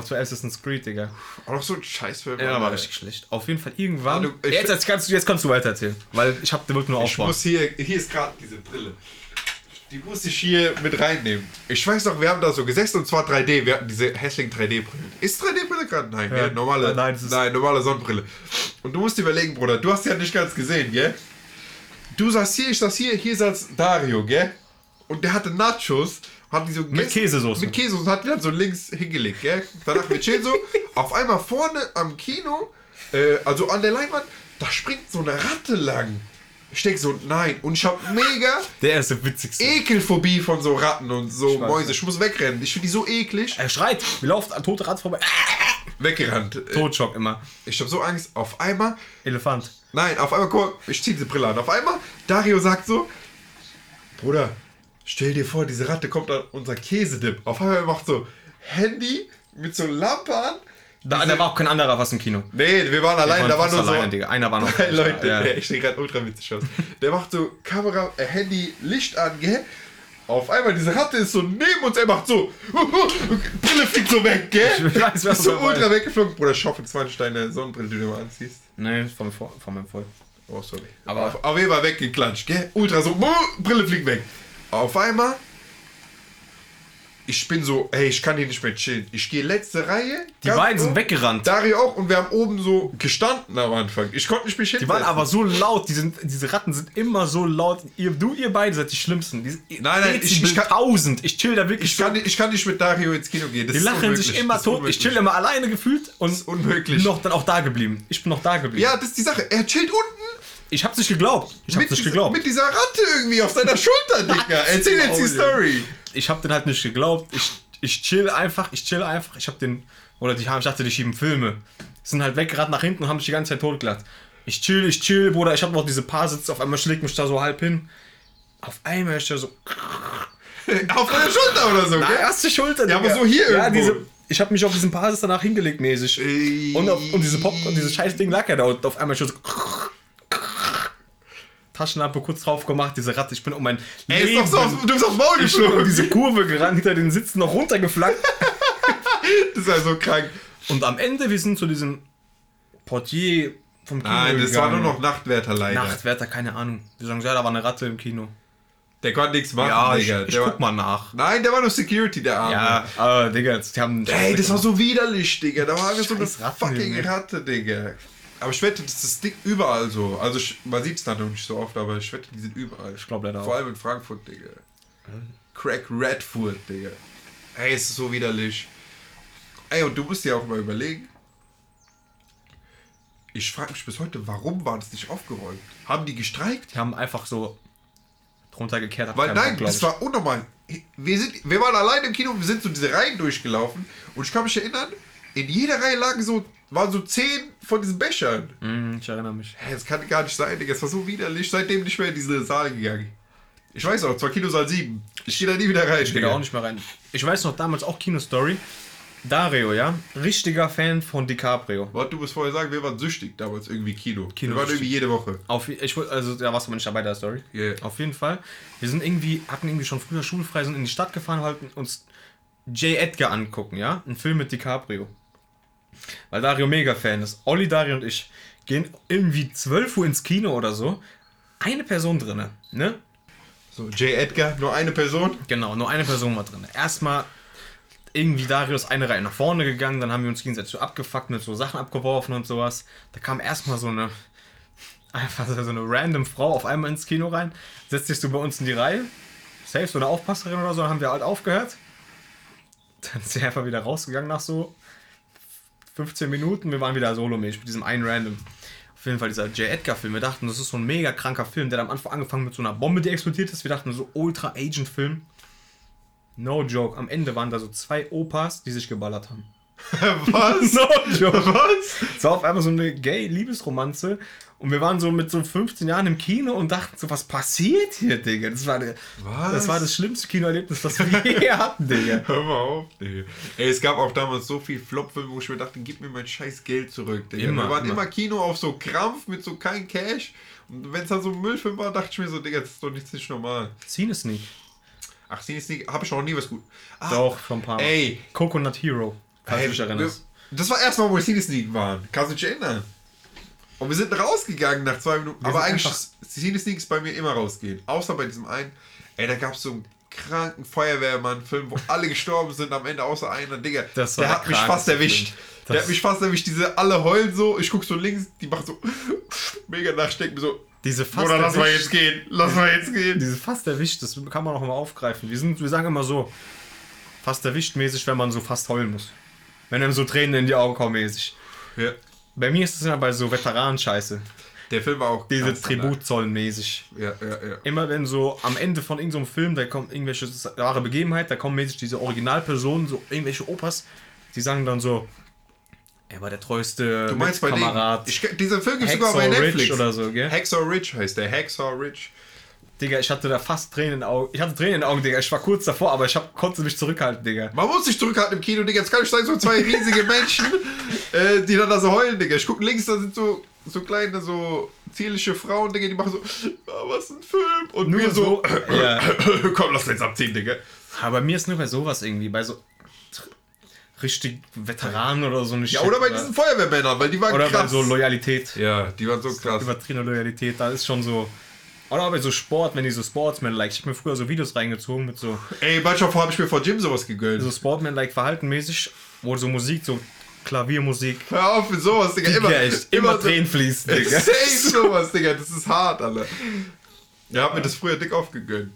Speaker 2: Zu Assassin's Creed, Digga.
Speaker 1: Auch noch so ein Scheißfilm.
Speaker 2: Ja, war richtig schlecht. Auf jeden Fall irgendwann.
Speaker 1: Ja, du- ich-
Speaker 2: jetzt, jetzt, kannst du, jetzt kannst du weiter erzählen. Weil ich hab, der wollte nur
Speaker 1: Ich
Speaker 2: aufbauen.
Speaker 1: muss hier, hier ist gerade diese Brille. Die musste ich hier mit reinnehmen. Ich weiß noch, wir haben da so gesessen und zwar 3D. Wir hatten diese hässlichen 3D-Brillen. Ist 3D-Brille gerade? Nein,
Speaker 2: Ja.
Speaker 1: gell? normale,
Speaker 2: Ah, nein,
Speaker 1: nein, normale Sonnenbrille. Und du musst dir überlegen, Bruder, du hast ja nicht ganz gesehen, gell? Du saß hier, ich saß hier, hier saß Dario, gell? Und der hatte Nachos, hat die so
Speaker 2: Mit Käsesoße.
Speaker 1: Mit Käsesoße, hat die dann so links hingelegt, gell? Danach wir chillen so. Auf einmal vorne am Kino, äh, also an der Leinwand, da springt so eine Ratte lang. Ich denk so, nein. Und ich hab mega
Speaker 2: Der ist der witzigste.
Speaker 1: Ekelphobie von so Ratten und so
Speaker 2: weiß.
Speaker 1: Mäuse. Ich muss wegrennen. Ich finde die so eklig.
Speaker 2: Er schreit. Wir laufen an tote Rad vorbei.
Speaker 1: Weggerannt. Äh,
Speaker 2: Totschock immer.
Speaker 1: Ich hab so Angst. Auf einmal,
Speaker 2: Elefant.
Speaker 1: nein, auf einmal, guck mal, ich zieh diese Brille an. Auf einmal, Dario sagt so, Bruder, stell dir vor, diese Ratte kommt an unser Käsedip. Auf einmal macht so Handy mit so Lampe an,
Speaker 2: Da, da war auch kein anderer was im Kino.
Speaker 1: Nee, wir waren allein, da waren
Speaker 2: fast
Speaker 1: nur so
Speaker 2: alleine, Digga. Einer war noch.
Speaker 1: drei Leute.
Speaker 2: Ja.
Speaker 1: Ich stehe gerade ultra witzig aus. Der macht so Kamera, äh, Handy, Licht an, gell? Auf einmal, diese Ratte ist so neben uns, er macht so, Brille fliegt so weg, gell?
Speaker 2: Ich weiß, was
Speaker 1: ist so ultra weggeflogen. Bruder, schau für 20 deine Sonnenbrille, die du immer anziehst.
Speaker 2: Nee, von, von, von meinem Voll.
Speaker 1: Oh, sorry.
Speaker 2: Aber-
Speaker 1: auf, auf jeden Fall weggeklatscht, gell? Ultra so, Brille fliegt weg. Auf einmal, ich bin so, ey, ich kann hier nicht mehr chillen. Ich gehe letzte Reihe.
Speaker 2: Die beiden sind weggerannt.
Speaker 1: Dario auch und wir haben oben so gestanden am Anfang. Ich konnte nicht mich
Speaker 2: Die
Speaker 1: hinsetzen.
Speaker 2: waren aber so laut, die sind, diese Ratten sind immer so laut. Ihr, du, ihr beide seid die Schlimmsten. Die,
Speaker 1: Nein, nein, ich- ich kann-
Speaker 2: 1000. Ich chill da wirklich
Speaker 1: Ich kann, nicht, ich kann nicht mit Dario ins Kino gehen. Das
Speaker 2: Die lachen sich immer tot. Ich chill immer alleine gefühlt und
Speaker 1: ist unmöglich.
Speaker 2: noch dann auch da geblieben. Ich bin noch da geblieben.
Speaker 1: Ja, das ist die Sache. Er chillt unten
Speaker 2: Ich hab's nicht geglaubt. Ich hab's
Speaker 1: mit,
Speaker 2: nicht geglaubt.
Speaker 1: mit dieser Ratte irgendwie auf seiner Schulter, Digga. Erzähl jetzt die Story.
Speaker 2: Ich hab den halt nicht geglaubt. Ich, ich chill einfach. Ich chill einfach. Ich hab den. Oder die haben, ich dachte, die schieben Filme. Sind halt weggerannt nach hinten und haben sich die ganze Zeit totgelacht. Ich chill, ich chill, Bruder. Ich hab noch diese Paar sitzt. Auf einmal schlägt mich da so halb hin. Auf einmal ist der so.
Speaker 1: Auf seiner Schulter oder so,
Speaker 2: Na,
Speaker 1: gell?
Speaker 2: erste Schulter.
Speaker 1: Ja,
Speaker 2: Digga.
Speaker 1: aber so hier
Speaker 2: ja,
Speaker 1: irgendwo.
Speaker 2: diese, Ich habe mich auf diesen Basis danach hingelegt mäßig. Und, auf, und diese Pop und dieses scheiß Ding lag ja da und auf einmal schon so. Taschenlampe kurz drauf gemacht, diese Ratte. Ich bin um mein
Speaker 1: Ey, ist doch so, du bist aufs Maul
Speaker 2: ich bin um diese Kurve gerannt, hinter den Sitzen noch runtergeflankt.
Speaker 1: Das ist ja so krank.
Speaker 2: Und am Ende, wir sind zu diesem Portier vom Kino
Speaker 1: Nein, das war nur
Speaker 2: gegangen.
Speaker 1: noch Nachtwärter leider.
Speaker 2: Nachtwärter, keine Ahnung. Die sagen, ja, da war eine Ratte im Kino.
Speaker 1: Der konnte nichts machen,
Speaker 2: Ja, ich,
Speaker 1: Digga.
Speaker 2: ich
Speaker 1: der
Speaker 2: guck
Speaker 1: war,
Speaker 2: mal nach.
Speaker 1: Nein, der war nur Security, der Arme.
Speaker 2: Ja, aber Digga, die haben.
Speaker 1: Ey, das war so widerlich, Digga. Da war so eine fucking. Ratte, Digga. Aber ich wette, das ist das Ding überall so. Also ich, man sieht es da noch nicht so oft, aber ich wette, die sind überall.
Speaker 2: Ich glaub leider
Speaker 1: Vor
Speaker 2: auch.
Speaker 1: allem in Frankfurt, Digga. Crack Redford, Digga. Ey, es ist so widerlich. Ey, und du musst dir auch mal überlegen. Ich frage mich bis heute, warum war das nicht aufgeräumt? Haben die gestreikt?
Speaker 2: Die haben einfach so drunter gekehrt.
Speaker 1: Weil nein,
Speaker 2: Bock,
Speaker 1: das
Speaker 2: ich.
Speaker 1: war unnormal. Wir, sind, wir waren allein im Kino, wir sind so diese Reihen durchgelaufen und ich kann mich erinnern, in jeder Reihe lagen so, waren so zehn von diesen Bechern.
Speaker 2: Mhm, ich erinnere mich.
Speaker 1: Hey, das kann gar nicht sein, Digga. Es war so widerlich. Seitdem nicht mehr in diese Saal gegangen. Ich weiß auch, zwar Kinosaal 7. Ich gehe da nie wieder rein.
Speaker 2: Ich gehe da auch nicht mehr rein. Ich weiß noch damals auch Kino-Story. Dario, ja? Richtiger Fan von DiCaprio.
Speaker 1: Warte, du musst vorher sagen, wir waren süchtig damals irgendwie Kino.
Speaker 2: Kino
Speaker 1: wir waren irgendwie jede Woche.
Speaker 2: Auf, ich, also da warst du aber nicht dabei, der Story.
Speaker 1: Yeah.
Speaker 2: Auf jeden Fall. Wir sind irgendwie, hatten irgendwie schon früher schulfrei, sind in die Stadt gefahren, wollten uns J. Edgar angucken, ja? Ein Film mit DiCaprio. Weil Dario mega Fan ist. Olli, Dario und ich gehen irgendwie 12 Uhr ins Kino oder so. Eine Person drinne, ne?
Speaker 1: So, J. Edgar, nur eine Person.
Speaker 2: Genau, nur eine Person war drin. Erstmal irgendwie Darius eine Reihe nach vorne gegangen, dann haben wir uns gegenseitig so abgefuckt mit so Sachen abgeworfen und sowas. Da kam erstmal so eine einfach so eine random Frau auf einmal ins Kino rein, setzt sich so bei uns in die Reihe. Safe, so eine Aufpasserin oder so, dann haben wir halt aufgehört. Dann ist sie einfach wieder rausgegangen nach so 15 Minuten. Wir waren wieder solomäßig mit diesem einen Random. Auf jeden Fall dieser J. Edgar-Film. Wir dachten, das ist so ein mega kranker Film, der am Anfang angefangen mit so einer Bombe, die explodiert ist. Wir dachten, so Ultra-Agent-Film. No joke. Am Ende waren da so zwei Opas, die sich geballert haben.
Speaker 1: Was?
Speaker 2: No joke. Was? Es war auf einmal so eine gay-Liebesromanze. Und wir waren so mit so 15 Jahren im Kino und dachten so, was passiert hier, Digga? Das war,
Speaker 1: Was?
Speaker 2: das, war das schlimmste Kinoerlebnis, das wir je hatten, Digga.
Speaker 1: Hör mal auf, Digga. Ey, es gab auch damals so viel Flopfilme, wo ich mir dachte, gib mir mein scheiß Geld zurück, Digga.
Speaker 2: Immer,
Speaker 1: Wir waren
Speaker 2: immer.
Speaker 1: immer Kino auf so Krampf mit so kein Cash. Und wenn es dann so ein Müllfilm war, dachte ich mir so, Digga, das ist doch nicht, nicht normal.
Speaker 2: Cine Sneak.
Speaker 1: Ach, sie ist nicht, hab ich noch nie was gut. Ah,
Speaker 2: Doch, schon ein paar Mal.
Speaker 1: Ey,
Speaker 2: Coconut Hero. Falls
Speaker 1: Ey,
Speaker 2: du dich erinnerst.
Speaker 1: Das war erstmal, wo wir Cine Sneak waren. Kannst du dich erinnern? Und wir sind rausgegangen nach zwei Minuten. aber
Speaker 2: sind
Speaker 1: eigentlich Cine Sneak ist bei mir immer rausgehen. Außer bei diesem einen. Ey, da gab es so einen kranken Feuerwehrmann-Film, wo alle gestorben sind am Ende, außer einer. Digga,
Speaker 2: Das war
Speaker 1: der hat mich fast erwischt. Der hat mich fast erwischt. Diese alle heulen so. Ich guck so links, die machen so mega nachstecken. So,
Speaker 2: Diese fast
Speaker 1: oder lass mal jetzt gehen. Lass mal jetzt gehen.
Speaker 2: Diese fast erwischt, das kann man auch mal aufgreifen. Wir, sind, wir sagen immer so, fast erwischt mäßig, wenn man so fast heulen muss. Wenn einem so Tränen in die Augen kommen mäßig.
Speaker 1: Ja.
Speaker 2: Bei mir ist es immer bei so Veteranen-Scheiße.
Speaker 1: Der Film war auch
Speaker 2: Diese
Speaker 1: krass,
Speaker 2: Tribut zollen mäßig.
Speaker 1: Ja, ja, ja.
Speaker 2: Immer wenn so am Ende von irgendeinem Film, da kommt irgendwelche wahre Begebenheit, da kommen mäßig diese Originalpersonen, so irgendwelche Opas, die sagen dann so, er war der treueste
Speaker 1: Du meinst bei
Speaker 2: Kamerad.
Speaker 1: denen? Ich, dieser Film gibt sogar bei Netflix.
Speaker 2: oder so, gell?
Speaker 1: Hacksaw Ridge heißt der. Hacksaw Ridge.
Speaker 2: Digga, ich hatte da fast Tränen in den Augen. Ich hatte Tränen in den Augen, Digga. Ich war kurz davor, aber ich hab, konnte mich zurückhalten, Digga.
Speaker 1: Man muss sich zurückhalten im Kino, Digga. Jetzt kann ich sagen, so zwei riesige Menschen, äh, die dann da so heulen, Digga. Ich gucke links, da sind so, so kleine, so zierliche Frauen, Digga, die machen so, ah, was ein Film. Und
Speaker 2: Nur
Speaker 1: wir so,
Speaker 2: so, ja.
Speaker 1: komm, lass uns jetzt abziehen, Digga.
Speaker 2: Aber bei mir ist nur bei sowas irgendwie, bei so richtig Veteranen oder so eine
Speaker 1: Ja, oder bei diesen Feuerwehrmännern, weil die waren
Speaker 2: Oder bei
Speaker 1: krass.
Speaker 2: so Loyalität.
Speaker 1: ja, die waren so krass.
Speaker 2: Übertriebene Loyalität, da ist schon so. Oder bei so Sport, wenn die so Sportsman-like. Ich hab mir früher so Videos reingezogen mit so,
Speaker 1: Ey, manchmal habe ich mir vor Gym sowas gegönnt.
Speaker 2: so Sportman-like verhaltenmäßig, wo so Musik, so Klaviermusik.
Speaker 1: Hör auf mit sowas, Digga. Immer,
Speaker 2: Digga, echt, immer,
Speaker 1: so-
Speaker 2: Tränen fließen, Digga.
Speaker 1: Safe sowas, Digga. Das ist hart, Alter. Ja, hab mir das früher dick aufgegönnt.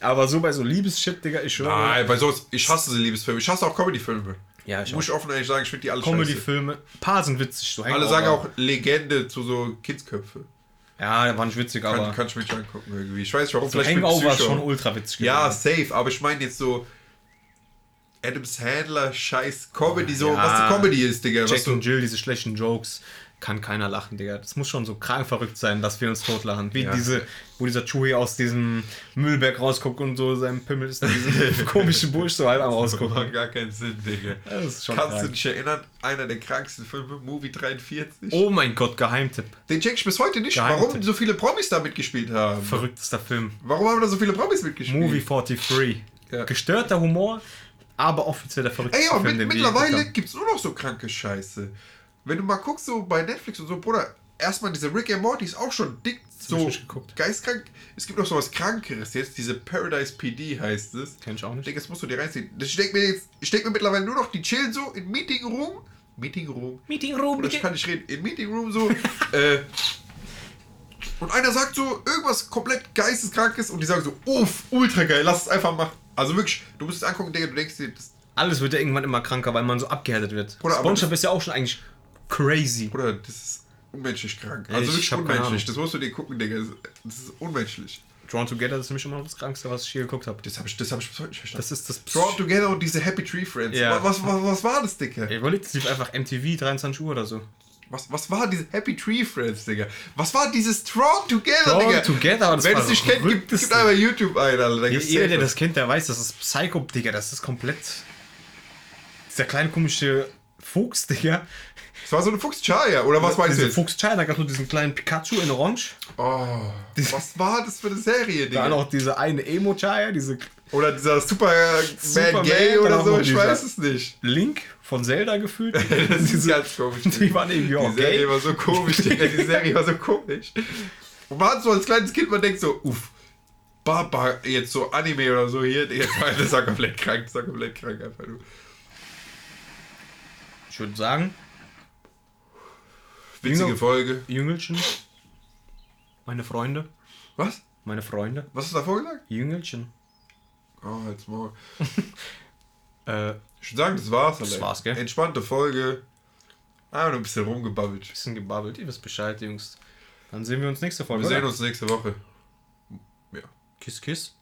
Speaker 2: Aber so bei so Liebesshit, Digga, ich schwöre.
Speaker 1: Nein, bei sowas, ich hasse diese Liebesfilme. Ich hasse auch Comedy-Filme.
Speaker 2: Ja, ich
Speaker 1: Muss ich offen ehrlich sagen, ich finde die alle.
Speaker 2: Comedy-Filme. Paar sind witzig. So
Speaker 1: Alle sagen auch Legende zu so Kindsköpfe.
Speaker 2: Ja, war nicht witzig,
Speaker 1: Kann,
Speaker 2: aber.
Speaker 1: kann ich mir nicht angucken irgendwie. Ich weiß nicht warum,
Speaker 2: so
Speaker 1: vielleicht
Speaker 2: Hangover ist schon ultra witzig.
Speaker 1: Ja, safe, aber ich meine jetzt so Adam Sandler, scheiß Comedy, so,
Speaker 2: Ja.
Speaker 1: was die Comedy ist, Digga.
Speaker 2: Jack und Jill, diese schlechten Jokes, kann keiner lachen, Digga. Das muss schon so krank verrückt sein, dass wir uns totlachen. Wie
Speaker 1: Ja.
Speaker 2: diese, wo dieser Chewie aus diesem Müllberg rausguckt und so sein Pimmel ist in diesem komischen Busch so halb am rausgucken.
Speaker 1: macht gar keinen Sinn, Digga.
Speaker 2: Das
Speaker 1: Kannst du
Speaker 2: krank.
Speaker 1: dich erinnern? Einer der kranksten Filme, Movie 43.
Speaker 2: Oh mein Gott, Geheimtipp.
Speaker 1: Den check ich bis heute nicht,
Speaker 2: Geheimtipp.
Speaker 1: warum so viele Promis da mitgespielt haben.
Speaker 2: Verrücktester Film.
Speaker 1: Warum haben da so viele Promis mitgespielt?
Speaker 2: Movie 43.
Speaker 1: Ja.
Speaker 2: Gestörter Humor, aber offiziell der verrückteste
Speaker 1: Ey, aber
Speaker 2: Film,
Speaker 1: mit, mittlerweile
Speaker 2: haben.
Speaker 1: gibt's nur noch so kranke Scheiße. Wenn du mal guckst, so bei Netflix und so, Bruder, erstmal diese Rick and Morty ist auch schon dick,
Speaker 2: ich
Speaker 1: so geistkrank. Es gibt noch so was Krankeres jetzt, diese Paradise PD heißt es.
Speaker 2: Kenn ich auch
Speaker 1: Ich
Speaker 2: nicht.
Speaker 1: denke, das musst du dir reinziehen. Das- Ich denke mir jetzt, ich denke mir mittlerweile nur noch, die chillen so in Meeting Room. Meeting Room.
Speaker 2: Meeting Room,
Speaker 1: Oder ich kann nicht reden. In Meeting Room so. äh, und einer sagt so irgendwas komplett geisteskrankes und die sagen so, uff, ultra geil, lass es einfach machen. Also wirklich, du musst es angucken, Digga, du denkst dir, das,
Speaker 2: Alles wird ja irgendwann immer kranker, weil man so abgehärtet wird.
Speaker 1: Oder aber
Speaker 2: SpongeBob ist ja auch schon eigentlich crazy.
Speaker 1: Bruder, das ist unmenschlich krank. Also wirklich unmenschlich. Das musst du dir gucken, Digga. Das ist unmenschlich.
Speaker 2: Drawn Together ist mich immer noch das Krankste, was ich je geguckt habe.
Speaker 1: Das habe ich, das hab ich bis heute nicht verstanden.
Speaker 2: Das ist das
Speaker 1: Drawn Together und diese Happy Tree Friends.
Speaker 2: Ja.
Speaker 1: Was, was, was war das, Digga?
Speaker 2: Ey, überlegt, es lief einfach MTV 23 Uhr oder so.
Speaker 1: Was, was war diese Happy Tree Friends, Digga? Was war dieses Drawn Together,
Speaker 2: Drawn
Speaker 1: Digga?
Speaker 2: Together, das
Speaker 1: Wenn es nicht kennt, gib,
Speaker 2: verrückteste.
Speaker 1: gib einmal YouTube ein, Alter. Gibt's
Speaker 2: Jeder, der das kennt, der weiß, das ist Psycho, Digga. Das ist komplett. Dieser kleine komische Fuchs, Digga.
Speaker 1: Das war so eine Fuchs-Chaya, oder was meinst du jetzt?
Speaker 2: Fuchs China, da gab es nur diesen kleinen Pikachu in Orange.
Speaker 1: Oh, was war das für eine Serie, Digga?
Speaker 2: auch diese eine Emo Chaya, diese
Speaker 1: Oder dieser Superman
Speaker 2: Superman,
Speaker 1: Gay
Speaker 2: dann
Speaker 1: oder
Speaker 2: auch
Speaker 1: so,
Speaker 2: noch
Speaker 1: ich
Speaker 2: dieser-
Speaker 1: weiß es nicht.
Speaker 2: Link von Zelda gefühlt.
Speaker 1: Das ist
Speaker 2: diese,
Speaker 1: ganz komisch.
Speaker 2: die waren irgendwie auch
Speaker 1: Die Serie
Speaker 2: gay.
Speaker 1: war so komisch, Digga. Die Serie war so komisch. Und man hat so als kleines Kind, man denkt so, uff, Baba, jetzt so Anime oder so hier, Digga, das ist ja komplett krank, das ist ja komplett krank einfach nur.
Speaker 2: Ich würde sagen,
Speaker 1: Witzige
Speaker 2: Junge.
Speaker 1: Folge.
Speaker 2: Jüngelchen. Meine Freunde.
Speaker 1: Was?
Speaker 2: Meine Freunde.
Speaker 1: Was hast du davor gesagt?
Speaker 2: Jüngelchen.
Speaker 1: Oh, jetzt mal.
Speaker 2: Äh,
Speaker 1: Ich würde sagen, das war's,
Speaker 2: Das
Speaker 1: Alter.
Speaker 2: war's, gell?
Speaker 1: Entspannte Folge. Einfach nur ein bisschen rumgebabbelt.
Speaker 2: bisschen gebabbelt. Ihr wisst Bescheid, Jungs. Dann sehen wir uns nächste Folge.
Speaker 1: Wir sehen
Speaker 2: oder?
Speaker 1: uns nächste Woche. Ja.
Speaker 2: Kiss, kiss.